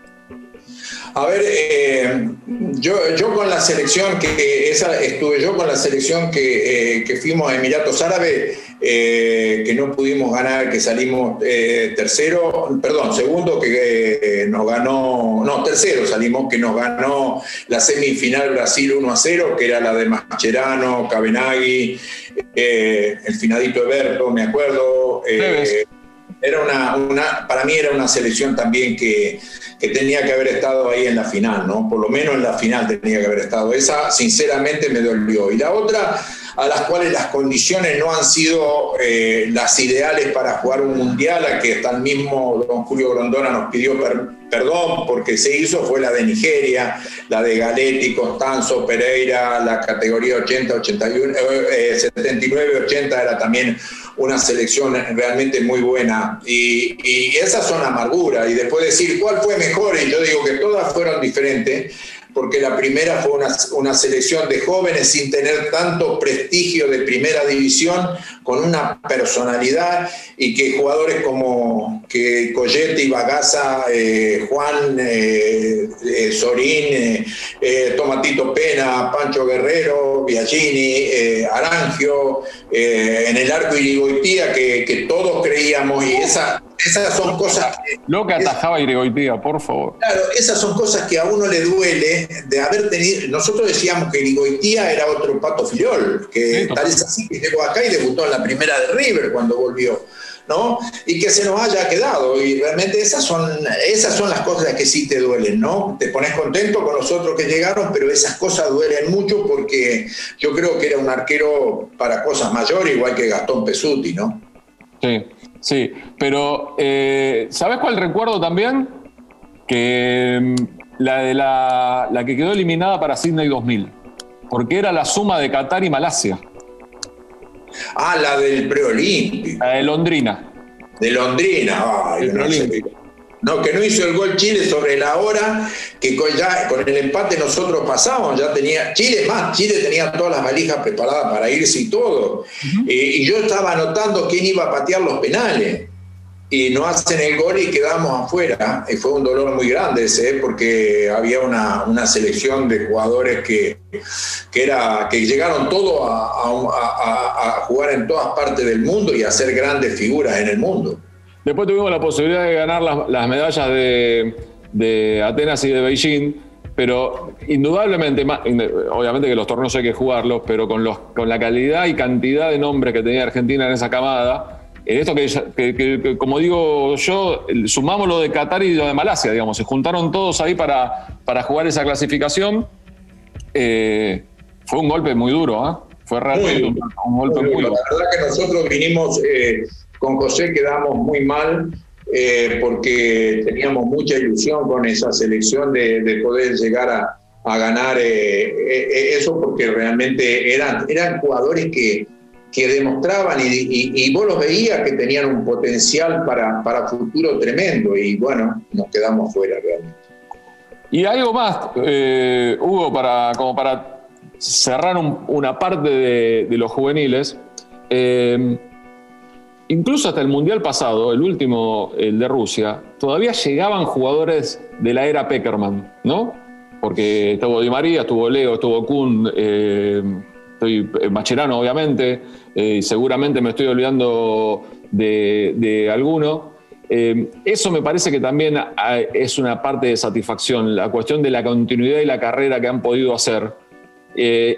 A ver, eh, yo, yo con la selección que esa estuve yo con la selección que, eh, fuimos a Emiratos Árabes, eh, que no pudimos ganar, que salimos tercero, perdón, segundo que nos ganó, no, tercero salimos, que nos ganó la semifinal Brasil 1 a 0, que era la de Mascherano, Cabenagui, el finadito Eberto, me acuerdo. Era una, una, para mí era una selección también que, que, tenía que haber estado ahí en la final, ¿no? Por lo menos en la final tenía que haber estado. Esa, sinceramente, me dolió. Y la otra, a las cuales las condiciones no han sido eh, las ideales para jugar un mundial, a que hasta el mismo don Julio Grondona nos pidió perdón porque se hizo, fue la de Nigeria, la de Galetti, Constanzo, Pereira, la categoría 80, 81, 79, 80 era también una selección realmente muy buena. Y, y esas son amarguras. Y después decir cuál fue mejor, y yo digo que todas fueron diferentes porque la primera fue una, selección de jóvenes sin tener tanto prestigio de primera división, con una personalidad y que jugadores como que Coyete y Bagaza, eh, Juan eh, eh, Sorín, Tomatito Pena, Pancho Guerrero, Biagini, Arangio, en el arco Irigoitía, que, que todos creíamos y esa esas son cosas que... Lo que atajaba Irigoitía, por favor. Claro, esas son cosas que a uno le duele de haber tenido... Nosotros decíamos que Irigoitía era otro Pato Filiol, que tal es así que llegó acá y debutó en la primera de River cuando volvió. ¿no? Y que se nos haya quedado. Y realmente esas son, esas son las cosas que sí te duelen, ¿no? Te pones contento con los otros que llegaron, pero esas cosas duelen mucho porque yo creo que era un arquero para cosas mayores, igual que Gastón Pesuti, ¿no? Sí. Sí, pero eh, ¿sabes cuál recuerdo también? Que mm, la de la, la, que quedó eliminada para Sydney 2000, porque era la suma de Qatar y Malasia. Ah, la del preolímpico. La de Londrina. De Londrina, ay, el preolímpico. No, que no hizo el gol Chile sobre la hora, que con, ya, con el empate nosotros pasamos, ya tenía, Chile más, Chile tenía todas las valijas preparadas para irse y todo. Eh, y yo estaba anotando quién iba a patear los penales. Y no hacen el gol y quedamos afuera. Y fue un dolor muy grande ese, ¿eh? porque había una, una, selección de jugadores que, que, era, que llegaron todos a, a jugar en todas partes del mundo y a ser grandes figuras en el mundo. Después tuvimos la posibilidad de ganar las, medallas de, Atenas y de Beijing, pero indudablemente, obviamente que los torneos hay que jugarlos, pero con, los, con la calidad y cantidad de nombres que tenía Argentina en esa camada, en esto que, como digo yo, sumamos lo de Qatar y lo de Malasia, digamos, se juntaron todos ahí para, para jugar esa clasificación. Eh, fue un golpe muy duro, ¿eh? Fue realmente un, golpe muy, duro. La verdad que nosotros vinimos eh, con José quedamos muy mal eh, porque teníamos mucha ilusión con esa selección de, poder llegar a, ganar eh, eh, eso porque realmente eran, eran jugadores que, que demostraban y, vos los veías que tenían un potencial para, para futuro tremendo y bueno, nos quedamos fuera realmente. Y algo más, Hugo, para, como para cerrar una parte de, de los juveniles incluso hasta el Mundial pasado, el último, el de Rusia, todavía llegaban jugadores de la era Peckerman, ¿no? Porque estuvo Di María, estuvo Leo, estuvo Kuhn, eh, estoy eh, Macherano, obviamente, eh, seguramente me estoy olvidando de, alguno. eso me parece que también ah, es una parte de satisfacción, la cuestión de la continuidad y la carrera que han podido hacer.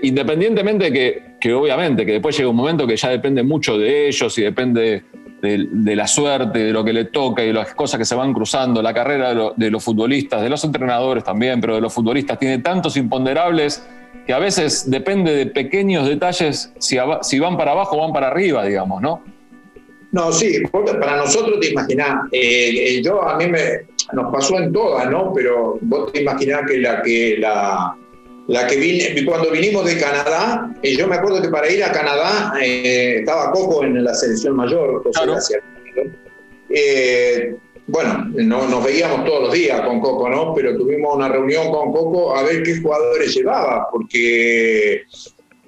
Independientemente de que obviamente que después llega un momento que ya depende mucho de ellos y depende de, la suerte, de lo que le toca y de las cosas que se van cruzando. La carrera de, los futbolistas, de los entrenadores también, pero de los futbolistas tiene tantos imponderables que a veces depende de pequeños detalles si, si van para abajo o van para arriba, digamos, ¿no? No, sí, para nosotros te imaginás, eh, eh, yo a mí me, nos pasó en todas, ¿no? Pero vos te imaginás que la que la, la que vine, cuando vinimos de Canadá, y yo me acuerdo que para ir a Canadá eh, estaba Coco en la selección mayor, eh, bueno, no, nos veíamos todos los días con Coco, ¿no? Pero tuvimos una reunión con Coco a ver qué jugadores llevaba, porque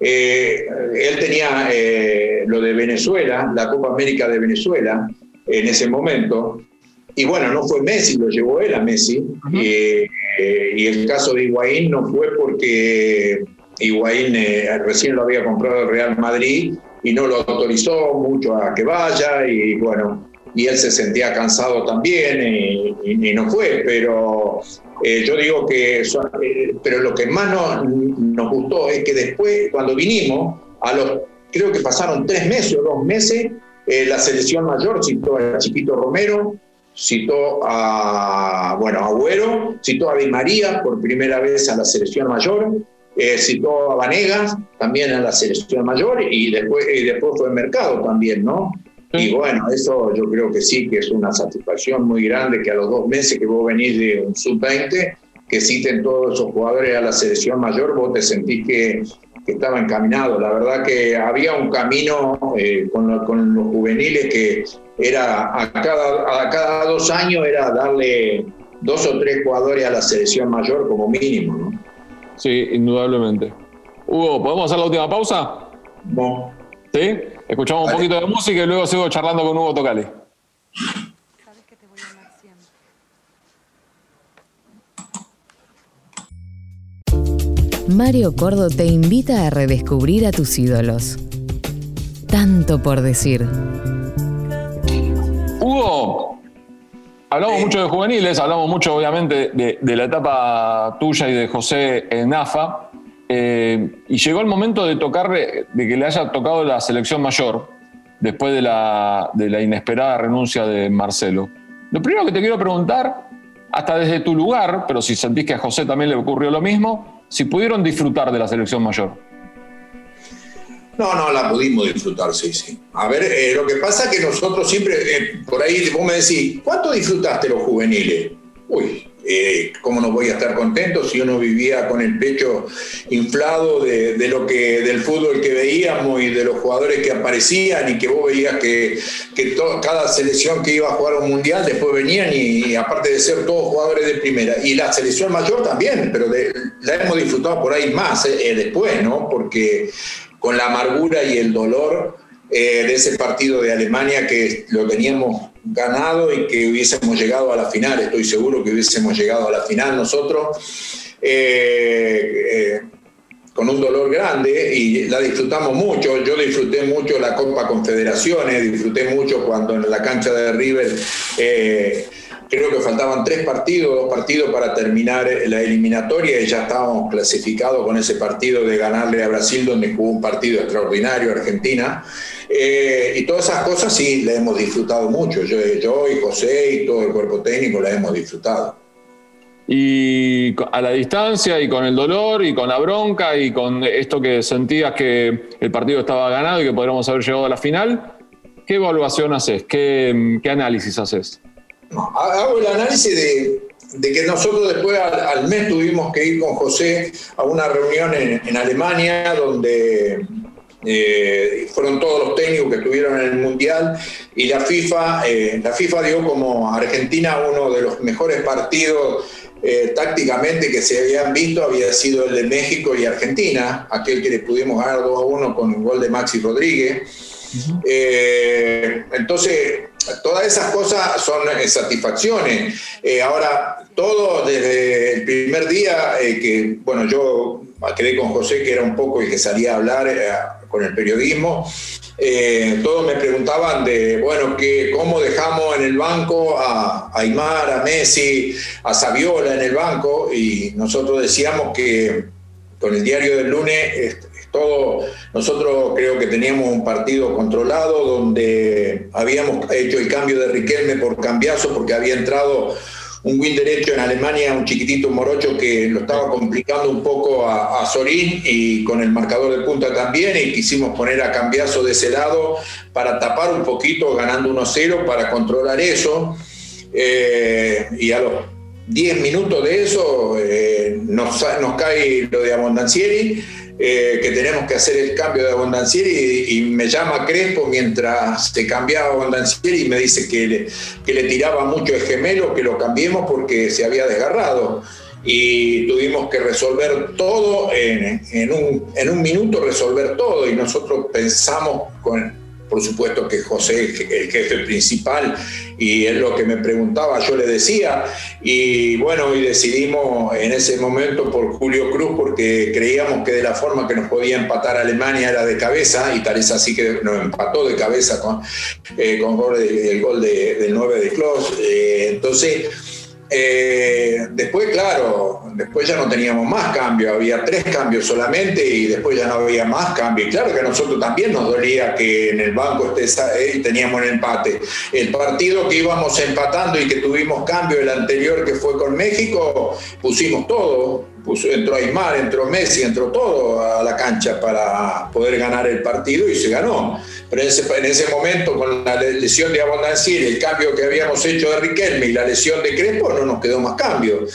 eh, él tenía lo de Venezuela, la Copa América de Venezuela, en ese momento, y bueno, no fue Messi, lo llevó él a Messi. Eh, y el caso de Higuaín no fue porque Higuaín eh, recién lo había comprado el Real Madrid y no lo autorizó mucho a que vaya y bueno, y él se sentía cansado también y, no fue, pero eh, yo digo que, pero lo que más nos gustó es que después, cuando vinimos, a los, creo que pasaron tres meses o dos meses, la selección mayor citó a Chiquito Romero, citó a, bueno, Agüero, citó a Di María por primera vez a la selección mayor, eh, citó a Vanegas también a la selección mayor y después, y después fue mercado también, ¿no? Y bueno, eso yo creo que sí, que es una satisfacción muy grande que a los dos meses que vos venís de un sub-20, que citen todos esos jugadores a la selección mayor, vos te sentís que, que estaba encaminado. La verdad que había un camino eh, con, con, los juveniles que era a cada, a cada dos años era darle dos o tres jugadores a la selección mayor como mínimo. ¿no? Sí, indudablemente. Hugo, ¿podemos hacer la última pausa? No. ¿Sí? Escuchamos un poquito de música y luego sigo charlando con Hugo Tocali. Mario Cordo te invita a redescubrir a tus ídolos. Tanto por decir. Hugo, hablamos mucho de juveniles, hablamos mucho obviamente de, la etapa tuya y de José en AFA, eh, y llegó el momento de tocar, de que le haya tocado la selección mayor, después de la, de la inesperada renuncia de Marcelo. Lo primero que te quiero preguntar, hasta desde tu lugar, pero si sentís que a José también le ocurrió lo mismo, si pudieron disfrutar de la selección mayor. No, no, la pudimos disfrutar, sí, sí. A ver, eh, lo que pasa es que nosotros siempre, eh, por ahí vos me decís, ¿cuánto disfrutaste los juveniles? Uy, eh, ¿cómo no voy a estar contento si uno vivía con el pecho inflado de, lo que, del fútbol que veíamos y de los jugadores que aparecían y que vos veías que, que cada selección que iba a jugar un mundial después venían y, aparte de ser todos jugadores de primera. Y la selección mayor también, pero la hemos disfrutado por ahí más después, ¿no? Porque con la amargura y el dolor eh, de ese partido de Alemania que lo teníamos ganado y que hubiésemos llegado a la final, estoy seguro que hubiésemos llegado a la final nosotros, eh, eh, con un dolor grande y la disfrutamos mucho, yo disfruté mucho la Copa Confederaciones, disfruté mucho cuando en la cancha de River Creo que faltaban tres partidos, dos partidos para terminar la eliminatoria y ya estábamos clasificados con ese partido de ganarle a Brasil, donde jugó un partido extraordinario Argentina. Eh, y todas esas cosas sí las hemos disfrutado mucho. Yo, yo y José y todo el cuerpo técnico las hemos disfrutado. Y a la distancia y con el dolor y con la bronca y con esto que sentías que el partido estaba ganado y que podríamos haber llegado a la final, ¿qué evaluación haces? ¿Qué, qué análisis haces? Hago el análisis de, que nosotros después al, mes tuvimos que ir con José a una reunión en, Alemania donde eh, fueron todos los técnicos que estuvieron en el Mundial y la FIFA, eh, la FIFA dio como Argentina uno de los mejores partidos eh, tácticamente que se habían visto había sido el de México y Argentina, aquel que le pudimos ganar 2 a 1 con un gol de Maxi Rodríguez. entonces, todas esas cosas son eh, satisfacciones. Eh, ahora, todo desde el primer día eh, que, bueno, yo quedé con José, que era un poco el que salía a hablar con el periodismo, todos me preguntaban de, bueno, que, ¿cómo dejamos en el banco a, Aymar, a Messi, a Saviola en el banco? Y nosotros decíamos que con el diario del lunes todo, nosotros creo que teníamos un partido controlado donde habíamos hecho el cambio de Riquelme por cambiazo porque había entrado un win derecho en Alemania, un chiquitito morocho que lo estaba complicando un poco a, Sorín y con el marcador de punta también y quisimos poner a cambiazo de ese lado para tapar un poquito ganando 1-0 para controlar eso. Eh, y a los 10 minutos de eso eh, nos, nos cae lo de Abondancieri eh, que tenemos que hacer el cambio de Abondancieri y, me llama Crespo mientras se cambiaba Abondancieri y me dice que le, que le tiraba mucho el gemelo, que lo cambiemos porque se había desgarrado. Y tuvimos que resolver todo en, un, en un minuto, resolver todo. Y nosotros pensamos con, por supuesto que José es el jefe principal y es lo que me preguntaba, yo le decía, y bueno, y decidimos en ese momento por Julio Cruz porque creíamos que de la forma que nos podía empatar Alemania era de cabeza, y tal es así que nos empató de cabeza con, eh, con el gol de, del 9 de Klos. Eh, entonces, eh, después, claro, después ya no teníamos más cambio, había tres cambios solamente y después ya no había más cambio. Y claro que a nosotros también nos dolía que en el banco esté, eh, teníamos el empate. El partido que íbamos empatando y que tuvimos cambio, el anterior que fue con México, pusimos todo, entró Aymar, entró Messi, entró todo a la cancha para poder ganar el partido y se ganó. Pero en ese, en ese momento, con la lesión de Abondancir, el cambio que habíamos hecho de Riquelme y la lesión de Crespo, no nos quedó más cambio.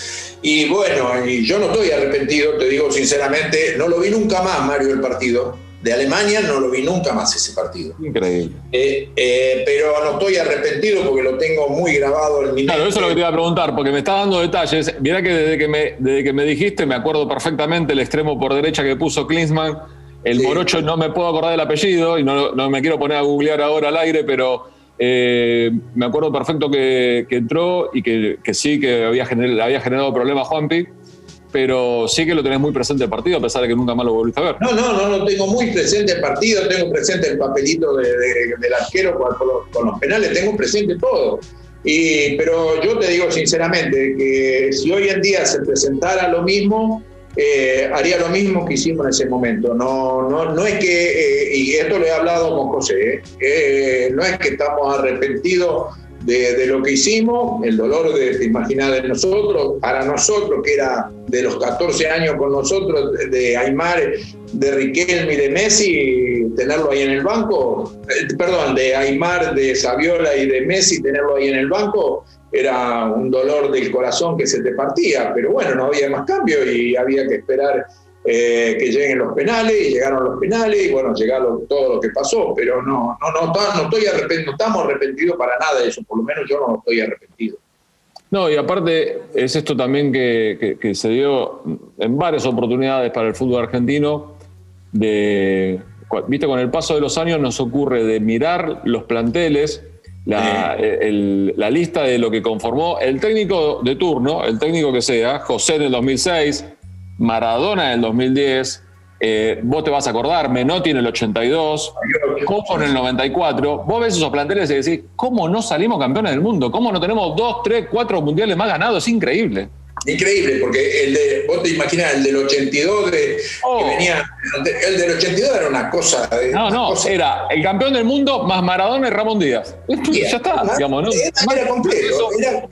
Y bueno, y yo no estoy arrepentido, te digo sinceramente, no lo vi nunca más, Mario, el partido de Alemania no lo vi nunca más ese partido. Increíble. Eh, eh, pero no estoy arrepentido porque lo tengo muy grabado en mi Claro, eso es lo que te iba a preguntar, porque me está dando detalles. Mira que desde que me, desde que me dijiste, me acuerdo perfectamente el extremo por derecha que puso Klinsmann. El morocho no me puedo acordar del apellido y no, no, me quiero poner a googlear ahora al aire, pero eh, me acuerdo perfecto que, entró y que, que sí, que había, generado, había generado problemas Juanpi pero sí que lo tenés muy presente el partido, a pesar de que nunca más lo volviste a ver. No, no, no, no tengo muy presente el partido, tengo presente el papelito de, del arquero con, los, penales, tengo presente todo. Y, pero yo te digo sinceramente que si hoy en día se presentara lo mismo, eh, haría lo mismo que hicimos en ese momento. No, no, no es que, eh, y esto lo he hablado con José, eh, no es que estamos arrepentidos de, lo que hicimos, el dolor de, imaginar de nosotros, para nosotros, que era de los 14 años con nosotros, de Aymar, de Riquelme y de Messi, tenerlo ahí en el banco, perdón, de Aymar, de Saviola y de Messi, tenerlo ahí en el banco, era un dolor del corazón que se te partía, pero bueno, no había más cambio y había que esperar eh, que lleguen los penales, y llegaron los penales, y bueno, llegaron todo lo que pasó, pero no, no, no, no, estoy arrepentido, estamos arrepentidos para nada de eso, por lo menos yo no estoy arrepentido. No, y aparte es esto también que, que, se dio en varias oportunidades para el fútbol argentino, de, viste, con el paso de los años nos ocurre de mirar los planteles, la, la, lista de lo que conformó el técnico de turno, el técnico que sea, José en el 2006, Maradona en el 2010, eh, vos te vas a acordar, Menotti en el 82, Copo en el 94. Vos ves esos planteles y decís, ¿cómo no salimos campeones del mundo? ¿Cómo no tenemos dos, tres, cuatro mundiales más ganados? Es increíble. Increíble, porque el de, vos te imaginas, el del 82 de, que oh. venía, el del 82 era una cosa. no, no, era el campeón del mundo más Maradona y Ramón Díaz. ya está, digamos, ¿no? Era, completo. Era,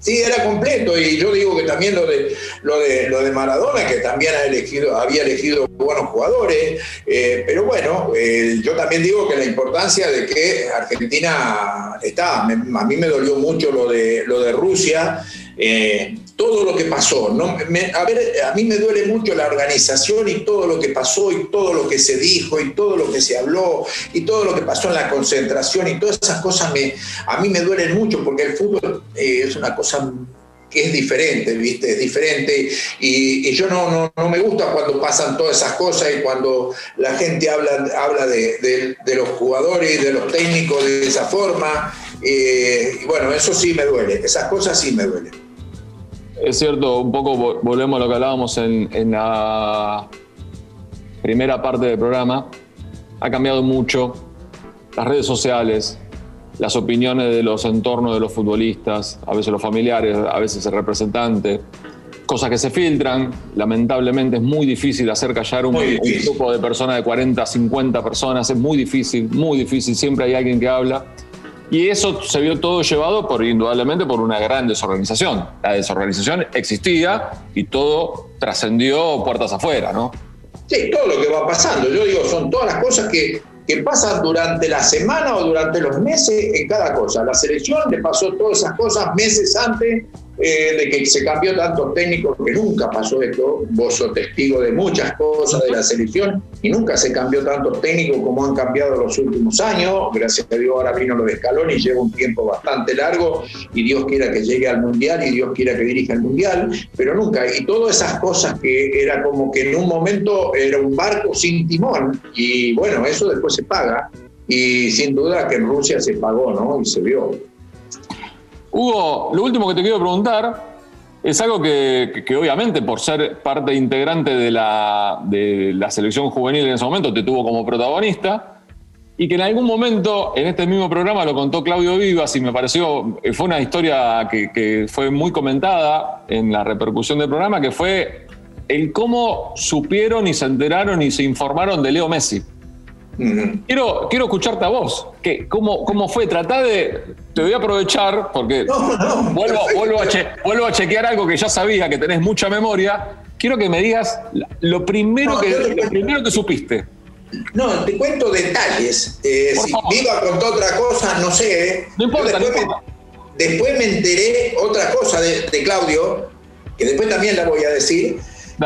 Sí, era completo y yo digo que también lo de lo de lo de Maradona que también ha elegido había elegido buenos jugadores, eh, pero bueno, eh, yo también digo que la importancia de que Argentina está, a mí me dolió mucho lo de lo de Rusia. Eh, todo lo que pasó. ¿no? a, ver, a mí me duele mucho la organización y todo lo que pasó y todo lo que se dijo y todo lo que se habló y todo lo que pasó en la concentración y todas esas cosas me, a mí me duelen mucho porque el fútbol eh, es una cosa que es diferente, ¿viste? Es diferente y, yo no, no, me gusta cuando pasan todas esas cosas y cuando la gente habla, habla de, los jugadores y de los técnicos de esa forma. Eh, y bueno, eso sí me duele, esas cosas sí me duelen. Es cierto, un poco volvemos a lo que hablábamos en, la primera parte del programa. Ha cambiado mucho las redes sociales, las opiniones de los entornos de los futbolistas, a veces los familiares, a veces el representante, cosas que se filtran. Lamentablemente es muy difícil hacer callar un, un, grupo de personas de 40, 50 personas, es muy difícil, muy difícil, siempre hay alguien que habla. Y eso se vio todo llevado por, indudablemente, por una gran desorganización. La desorganización existía y todo trascendió puertas afuera, ¿no? Sí, todo lo que va pasando. Yo digo, son todas las cosas que, que pasan durante la semana o durante los meses en cada cosa. La selección le pasó todas esas cosas meses antes eh, de que se cambió tantos técnicos, que nunca pasó esto, vos sos testigo de muchas cosas de la selección, y nunca se cambió tantos técnicos como han cambiado los últimos años, gracias a Dios ahora vino lo de Escalón y lleva un tiempo bastante largo, y Dios quiera que llegue al Mundial y Dios quiera que dirija el Mundial, pero nunca, y todas esas cosas que era como que en un momento era un barco sin timón, y bueno, eso después se paga, y sin duda que en Rusia se pagó, ¿no? Y se vio. Hugo, lo último que te quiero preguntar es algo que, obviamente por ser parte integrante de la, selección juvenil en ese momento te tuvo como protagonista y que en algún momento en este mismo programa lo contó Claudio Vivas y me pareció, fue una historia que, que fue muy comentada en la repercusión del programa, que fue el cómo supieron y se enteraron y se informaron de Leo Messi. Quiero, quiero escucharte a vos. ¿Qué, cómo, ¿Cómo fue? Tratá de. Te voy a aprovechar porque vuelvo, vuelvo, a vuelvo a chequear algo que ya sabía, que tenés mucha memoria. Quiero que me digas lo primero, que, lo primero que supiste. No, te cuento detalles. Eh, si Viva contó otra cosa, no sé. No importa, después, Me, después me enteré otra cosa de, de Claudio, que después también la voy a decir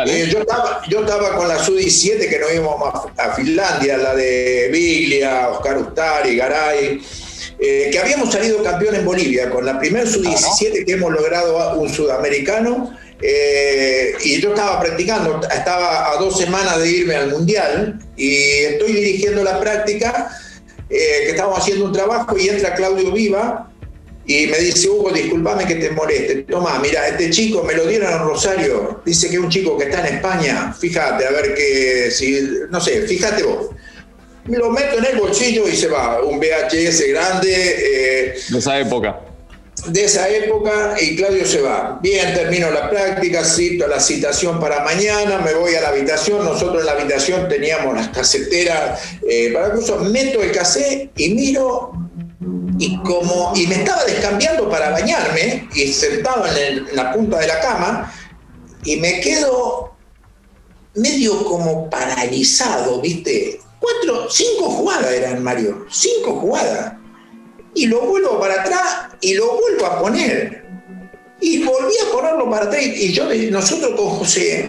eh, yo, estaba, yo estaba con la Su-17 que nos íbamos a, Finlandia, la de Biglia, Oscar Ustari, Garay, eh, que habíamos salido campeón en Bolivia, con la primer Su-17 que hemos logrado un sudamericano. Eh, y yo estaba practicando, estaba a dos semanas de irme al Mundial y estoy dirigiendo la práctica, que estábamos haciendo un trabajo y entra Claudio Viva, y me dice, Hugo, discúlpame que te moleste. Toma, mira, este chico me lo dieron en Rosario. Dice que es un chico que está en España. Fíjate, a ver qué, si, no sé, fíjate vos. Me lo meto en el bolsillo y se va. Un VHS grande. Eh, de esa época. De esa época y Claudio se va. Bien, termino la práctica, cito la citación para mañana, me voy a la habitación. Nosotros en la habitación teníamos las caseteras eh, para eso. Meto el cassette y miro y como y me estaba descambiando para bañarme y sentado en, la punta de la cama y me quedo medio como paralizado, ¿viste? Cuatro, cinco jugadas eran Mario, cinco jugadas. Y lo vuelvo para atrás y lo vuelvo a poner. Y volví a ponerlo para atrás. Y yo, nosotros con José,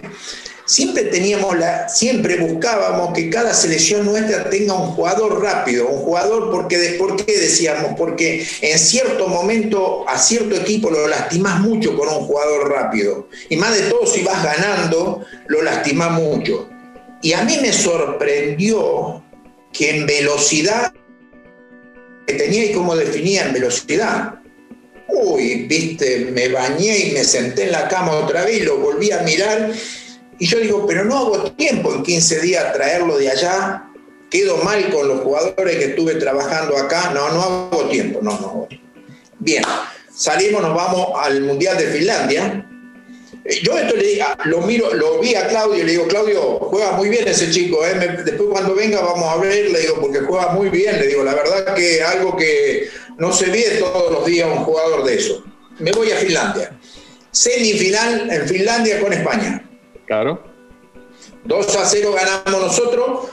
siempre teníamos la, siempre buscábamos que cada selección nuestra tenga un jugador rápido, un jugador porque ¿por qué decíamos? Porque en cierto momento a cierto equipo lo lastimás mucho con un jugador rápido. Y más de todo si vas ganando, lo lastimás mucho. Y a mí me sorprendió que en velocidad que tenía y cómo definía en velocidad. Uy, viste, me bañé y me senté en la cama otra vez y lo volví a mirar y yo digo, pero no hago tiempo en 15 días traerlo de allá, quedo mal con los jugadores que estuve trabajando acá, no, no hago tiempo, no, no. Bien, salimos, nos vamos al Mundial de Finlandia. Eh, yo esto le digo, lo miro, lo vi a Claudio y le digo, Claudio, juega muy bien ese chico, ¿eh? después cuando venga vamos a ver, le digo, porque juega muy bien, le digo, la verdad que algo que no se ve todos los días un jugador de eso. Me voy a Finlandia. Semifinal en Finlandia con España. Claro. 2 a 0 ganamos nosotros.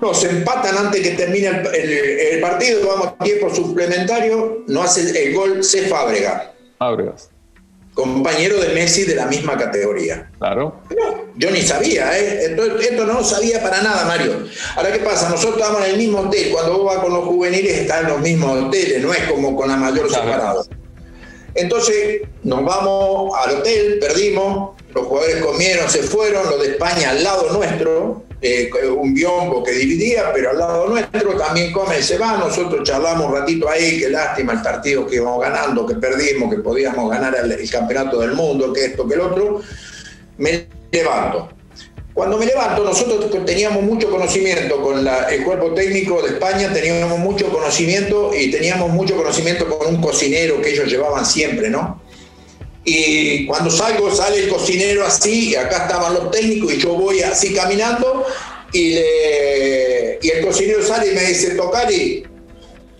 Nos empatan antes que termine el, partido, vamos a tiempo suplementario. No hace el gol C. Fábrega. Fábregas. Compañero de Messi de la misma categoría. Claro. yo ni sabía, ¿eh? Esto, esto, no sabía para nada, Mario. Ahora, ¿qué pasa? Nosotros estamos en el mismo hotel. Cuando vos vas con los juveniles, están en los mismos hoteles, no es como con la mayor separado. Entonces, nos vamos al hotel, perdimos, los jugadores comieron, se fueron, los de España al lado nuestro, eh, un biombo que dividía, pero al lado nuestro también comen y se van, nosotros charlamos un ratito ahí, qué lástima el partido que íbamos ganando, que perdimos, que podíamos ganar el, campeonato del mundo, que esto, que el otro, me levanto. Cuando me levanto, nosotros teníamos mucho conocimiento con el cuerpo técnico de España, teníamos mucho conocimiento y teníamos mucho conocimiento con un cocinero que ellos llevaban siempre, ¿no? Y cuando salgo, sale el cocinero así, acá estaban los técnicos, y yo voy así caminando, y, y el cocinero sale y me dice, Tocari,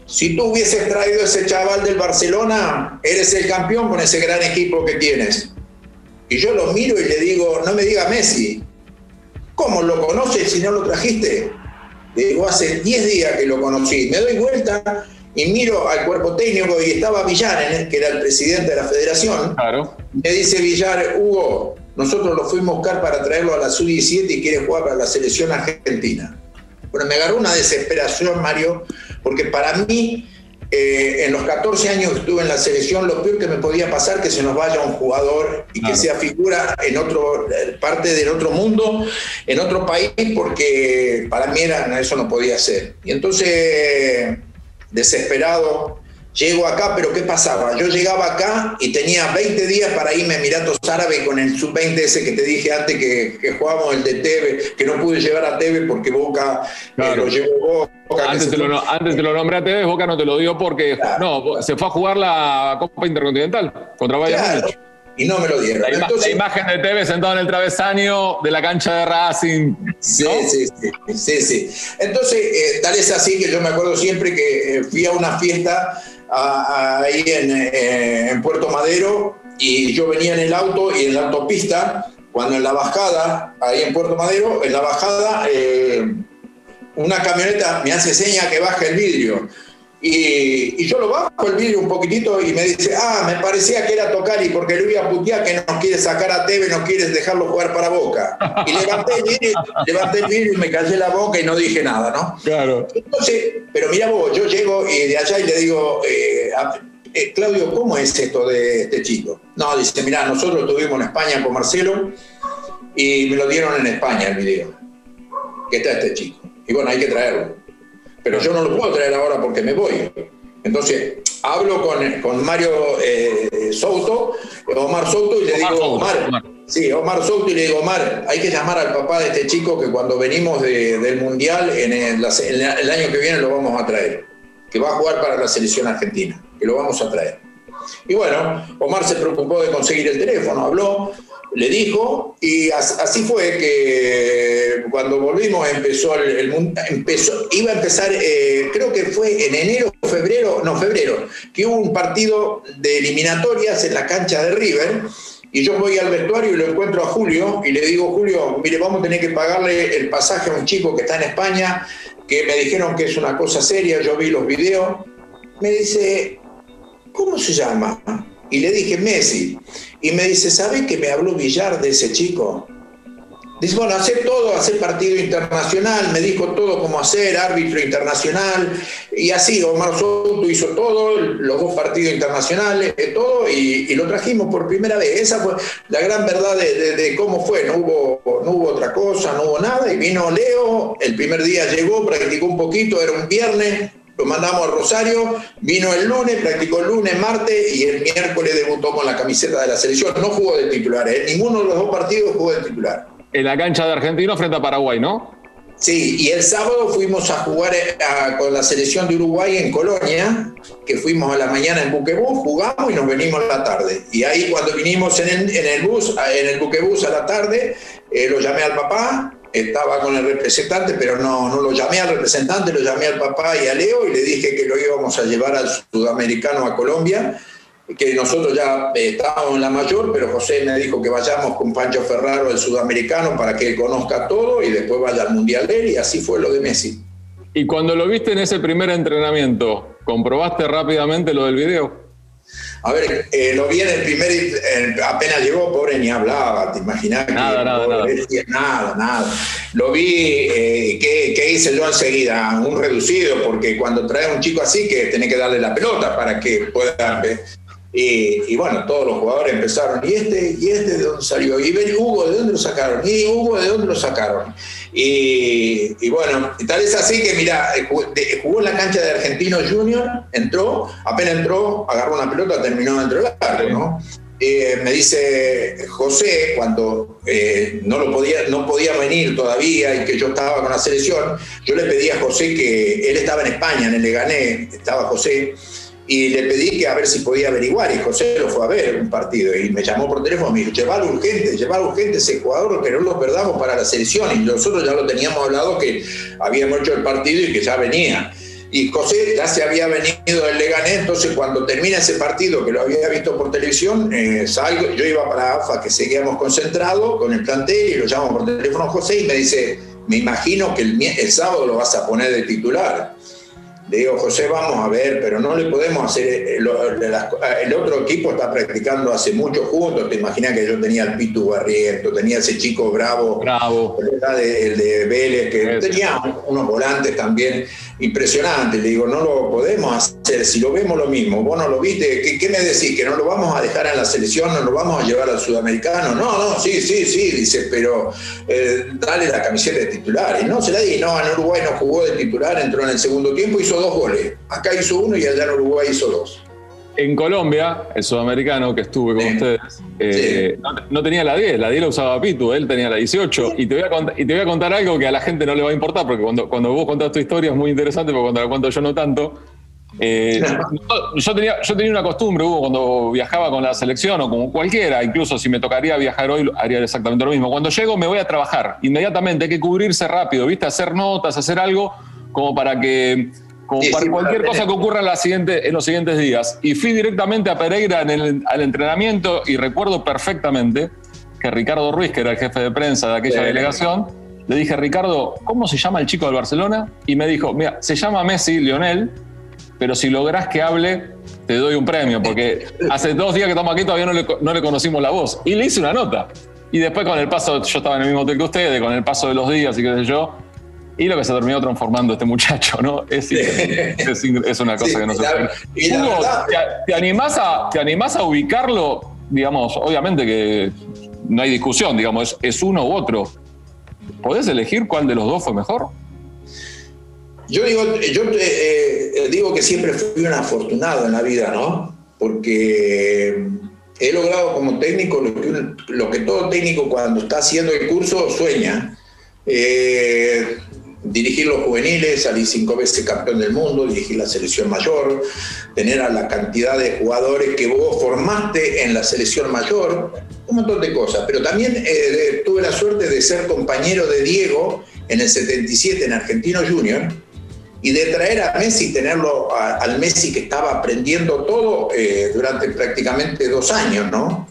si tú hubieses traído ese chaval del Barcelona, eres el campeón con ese gran equipo que tienes. Y yo lo miro y le digo, no me diga Messi, ¿cómo lo conoces si no lo trajiste? Le digo, hace 10 días que lo conocí. Me doy vuelta y miro al cuerpo técnico y estaba Villar, que era el presidente de la federación. Claro. Me dice Villar, Hugo, nosotros lo fuimos a buscar para traerlo a la sub-17 y quiere jugar para la selección argentina. Bueno, me agarró una desesperación, Mario, porque para mí eh, en los 14 años que estuve en la selección, lo peor que me podía pasar que se nos vaya un jugador y que sea figura en otro parte del otro mundo, en otro país, porque para mí era, eso no podía ser. Y entonces, desesperado, Llego acá, pero ¿qué pasaba? Yo llegaba acá y tenía 20 días para irme a Emiratos Árabes con el sub-20 ese que te dije antes que, que jugábamos el de Teve, que no pude llevar a Teve porque Boca eh, lo llevó Boca. Antes te, lo, antes te, lo, nombré a Teve, Boca no te lo dio porque no, se fue a jugar la Copa Intercontinental contra Bayern y no me lo dieron. La, la, imagen de Teve sentado en el travesaño de la cancha de Racing. Sí, sí, sí, sí, Entonces, eh, tal es así que yo me acuerdo siempre que eh, fui a una fiesta ahí eh, en, Puerto Madero y yo venía en el auto y en la autopista, cuando en la bajada, ahí en Puerto Madero, en la bajada, una camioneta me hace seña que baje el vidrio. Y, yo lo bajo el vidrio un poquitito y me dice, ah, me parecía que era Tocari porque le voy a putear que nos quiere sacar a Teve, no quieres dejarlo jugar para Boca. Y levanté el vidrio, levanté el vidrio y me callé la boca y no dije nada, ¿no? Claro. Entonces, pero mira vos, yo llego y de allá y le digo, eh, eh, Claudio, ¿cómo es esto de este chico? No, dice, mira, nosotros estuvimos en España con Marcelo y me lo dieron en España el video, que está este chico. Y bueno, hay que traerlo pero yo no lo puedo traer ahora porque me voy. Entonces, hablo con, con Mario eh, Souto, Omar Souto, y le digo, Omar, sí, Omar Souto, y le digo, Omar, hay que llamar al papá de este chico que cuando venimos del Mundial, en el, el año que viene lo vamos a traer, que va a jugar para la selección argentina, que lo vamos a traer. Y bueno, Omar se preocupó de conseguir el teléfono, habló, le dijo, y así fue que cuando volvimos empezó el, empezó, iba a empezar, eh, creo que fue en enero, febrero, no, febrero, que hubo un partido de eliminatorias en la cancha de River, y yo voy al vestuario y lo encuentro a Julio, y le digo, Julio, mire, vamos a tener que pagarle el pasaje a un chico que está en España, que me dijeron que es una cosa seria, yo vi los videos, me dice, ¿cómo se llama? Y le dije, Messi. Y me dice, ¿sabe que me habló Villar de ese chico? Dice, bueno, hacer todo, hacer partido internacional, me dijo todo cómo hacer, árbitro internacional, y así, Omar Soto hizo todo, los dos partidos internacionales, eh, todo, y, lo trajimos por primera vez. Esa fue la gran verdad de, cómo fue, no hubo, no hubo otra cosa, no hubo nada, y vino Leo, el primer día llegó, practicó un poquito, era un viernes, lo mandamos a Rosario, vino el lunes, practicó el lunes, martes y el miércoles debutó con la camiseta de la selección. No jugó de titular, ¿eh? ninguno de los dos partidos jugó de titular. En la cancha de Argentino frente a Paraguay, ¿no? Sí, y el sábado fuimos a jugar eh, con la selección de Uruguay en Colonia, que fuimos a la mañana en buquebús, jugamos y nos venimos a la tarde. Y ahí cuando vinimos en el, en el bus, en el buquebús a la tarde, eh, lo llamé al papá, estaba con el representante, pero no, no lo llamé al representante, lo llamé al papá y a Leo y le dije que lo íbamos a llevar al sudamericano a Colombia, que nosotros ya eh, estábamos en la mayor, pero José me dijo que vayamos con Pancho Ferraro al sudamericano para que él conozca todo y después vaya al mundial él y así fue lo de Messi. Y cuando lo viste en ese primer entrenamiento, ¿comprobaste rápidamente lo del video? A ver, eh, lo vi en el primer, apenas llegó, pobre, ni hablaba, te imaginas. Nada, nada, nada. nada, nada. Lo vi, eh, ¿qué, hice yo enseguida? Un reducido, porque cuando trae a un chico así, que tiene que darle la pelota para que pueda... Y, bueno, todos los jugadores empezaron, ¿y este? ¿Y este de dónde salió? ¿Y Hugo de dónde lo sacaron? ¿Y Hugo de dónde lo sacaron? Y, bueno, tal es así que, mira, jugó en la cancha de Argentino Junior, entró, apenas entró, agarró una pelota, terminó dentro del arco, ¿no? Eh, me dice José, cuando eh, no, lo podía, no podía venir todavía y que yo estaba con la selección, yo le pedí a José que él estaba en España, en el Legané, estaba José, y le pedí que a ver si podía averiguar y José lo fue a ver un partido y me llamó por teléfono me dijo, llevar urgente, llevar urgente ese jugador que no lo perdamos para la selección y nosotros ya lo teníamos hablado que habíamos hecho el partido y que ya venía. Y José ya se había venido del Leganés, entonces cuando termina ese partido, que lo había visto por televisión, eh, salgo, yo iba para AFA, que seguíamos concentrados con el plantel, y lo llamo por teléfono a José y me dice, me imagino que el, el sábado lo vas a poner de titular. Le digo, José, vamos a ver, pero no le podemos hacer. Eh, el, otro equipo está practicando hace mucho juntos. Te imaginas que yo tenía el Pitu Barriento, tenía ese chico bravo, bravo. el de Vélez, que tenía unos volantes también impresionantes. Le digo, no lo podemos hacer. Si lo vemos lo mismo, vos no lo viste, ¿qué, me decís? ¿Que no lo vamos a dejar en la selección? ¿No lo vamos a llevar al sudamericano? No, no, sí, sí, sí, dice, pero eh, dale la camiseta de titular. Y no se la di, no, en Uruguay no jugó de titular, entró en el segundo tiempo, hizo dos goles. Acá hizo uno y allá en Uruguay hizo dos. En Colombia, el sudamericano que estuve con ustedes, eh, no, tenía la 10, la 10 la usaba Pitu, él tenía la 18. Y, te voy a contar, y te voy a contar algo que a la gente no le va a importar, porque cuando, cuando vos contás tu historia es muy interesante, porque cuando la cuento yo no tanto. Eh, yo, tenía, yo tenía una costumbre, Hugo, cuando viajaba con la selección o como cualquiera, incluso si me tocaría viajar hoy, haría exactamente lo mismo. Cuando llego me voy a trabajar, inmediatamente hay que cubrirse rápido, ¿viste? Hacer notas, hacer algo como para que como para cualquier cosa que ocurra en, la siguiente, en, los siguientes días. Y fui directamente a Pereira en el, al entrenamiento y recuerdo perfectamente que Ricardo Ruiz, que era el jefe de prensa de aquella delegación, le dije, Ricardo, ¿cómo se llama el chico del Barcelona? Y me dijo, mira, se llama Messi, Lionel, pero si lográs que hable, te doy un premio, porque hace dos días que estamos aquí todavía no le, no le conocimos la voz. Y le hice una nota. Y después con el paso, yo estaba en el mismo hotel que ustedes, con el paso de los días y qué sé yo, y lo que se terminó transformando este muchacho, ¿no? Es, es, una cosa que no se puede. ¿te, animás a, ¿te animás a ubicarlo? Digamos, obviamente que no hay discusión, digamos, es, uno u otro. ¿Podés elegir cuál de los dos fue mejor? Yo digo, yo eh, digo que siempre fui un afortunado en la vida, ¿no? Porque he logrado como técnico lo que, lo que todo técnico cuando está haciendo el curso sueña. Eh, dirigir los juveniles, salir cinco veces campeón del mundo, dirigir la selección mayor, tener a la cantidad de jugadores que vos formaste en la selección mayor, un montón de cosas. Pero también eh, tuve la suerte de ser compañero de Diego en el 77 en Argentino Junior y de traer a Messi, tenerlo al Messi que estaba aprendiendo todo eh, durante prácticamente dos años, ¿no?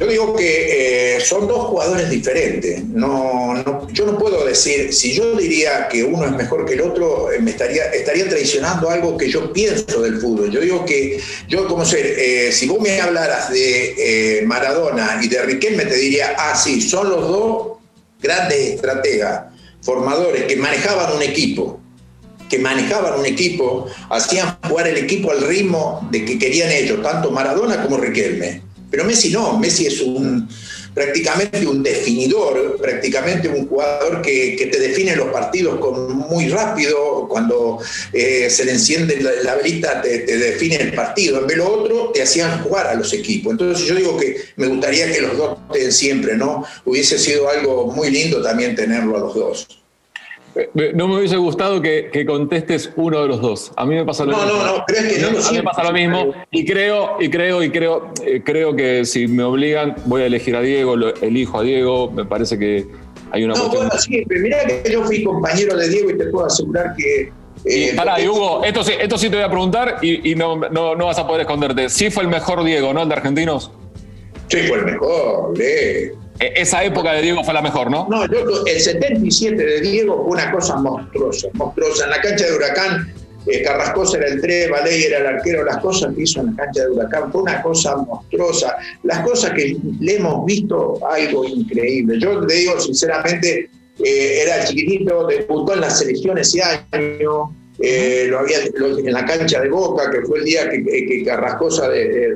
Yo digo que eh, son dos jugadores diferentes. No, yo no puedo decir, si yo diría que uno es mejor que el otro, eh, me estaría, estaría traicionando algo que yo pienso del fútbol. Yo digo que yo como ser, eh, si vos me hablaras de Maradona y de Riquelme, te diría, ah, sí, son los dos grandes estrategas, formadores que manejaban un equipo que manejaban un equipo, hacían jugar el equipo al ritmo de que querían ellos, tanto Maradona como Riquelme. Pero Messi no, Messi es un prácticamente un definidor, prácticamente un jugador que, te define los partidos con muy rápido, cuando eh, se le enciende la, velita te, define el partido, en vez de lo otro te hacían jugar a los equipos. Entonces yo digo que me gustaría que los dos estén siempre, ¿no? Hubiese sido algo muy lindo también tenerlo a los dos. No me hubiese gustado que, contestes uno de los dos. A mí me pasa lo mismo. No, no, no, crees que no A mí me pasa lo mismo. Y creo, y creo, y creo, eh, creo que si me obligan, voy a elegir a Diego, elijo a Diego. Me parece que hay una no, Bueno, sí, mirá que yo fui compañero de Diego y te puedo asegurar que. Eh, pará, y Hugo, esto sí, esto sí te voy a preguntar y, no, no, vas a poder esconderte. ¿Sí fue el mejor Diego, no el de Argentinos? Sí, fue el mejor, eh. E, esa época de Diego fue la mejor, ¿no? No, el 77 de Diego fue una cosa monstruosa, monstruosa. En la cancha de Huracán, eh, Carrascosa era el 3, Valey era el arquero, las cosas que hizo en la cancha de Huracán fue una cosa monstruosa. Las cosas que le hemos visto, algo increíble. Yo te digo sinceramente, eh, era chiquitito, debutó en la selección ese año, eh, lo había en la cancha de Boca, que fue el día que, Carrascosa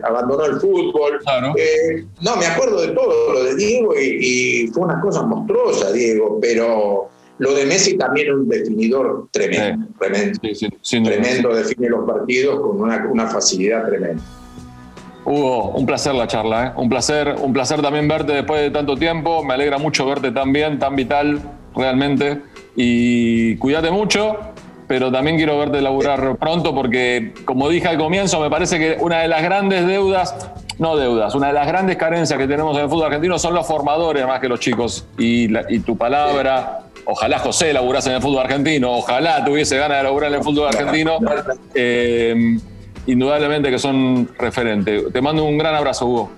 abandonó el fútbol. Eh, no, me acuerdo de todo lo de Diego y, fue una cosa monstruosa, Diego, pero lo de Messi también es un definidor tremendo, tremendo, tremendo define los partidos con una, facilidad tremenda. Hugo, un placer la charla, ¿eh? un placer, un placer también verte después de tanto tiempo, me alegra mucho verte tan bien, tan vital, realmente, y cuídate mucho, pero también quiero verte laburar pronto porque, como dije al comienzo, me parece que una de las grandes deudas, no deudas, una de las grandes carencias que tenemos en el fútbol argentino son los formadores más que los chicos. Y, tu palabra, ojalá José laburase en el fútbol argentino, ojalá tuviese ganas de laburar en el fútbol argentino, eh, indudablemente que son referentes. Te mando un gran abrazo, Hugo.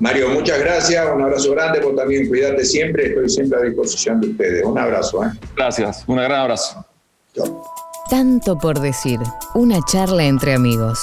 Mario, muchas gracias, un abrazo grande, vos también cuídate siempre, estoy siempre a disposición de ustedes. Un abrazo. ¿eh? Gracias, un gran abrazo. Tanto por decir. Una charla entre amigos.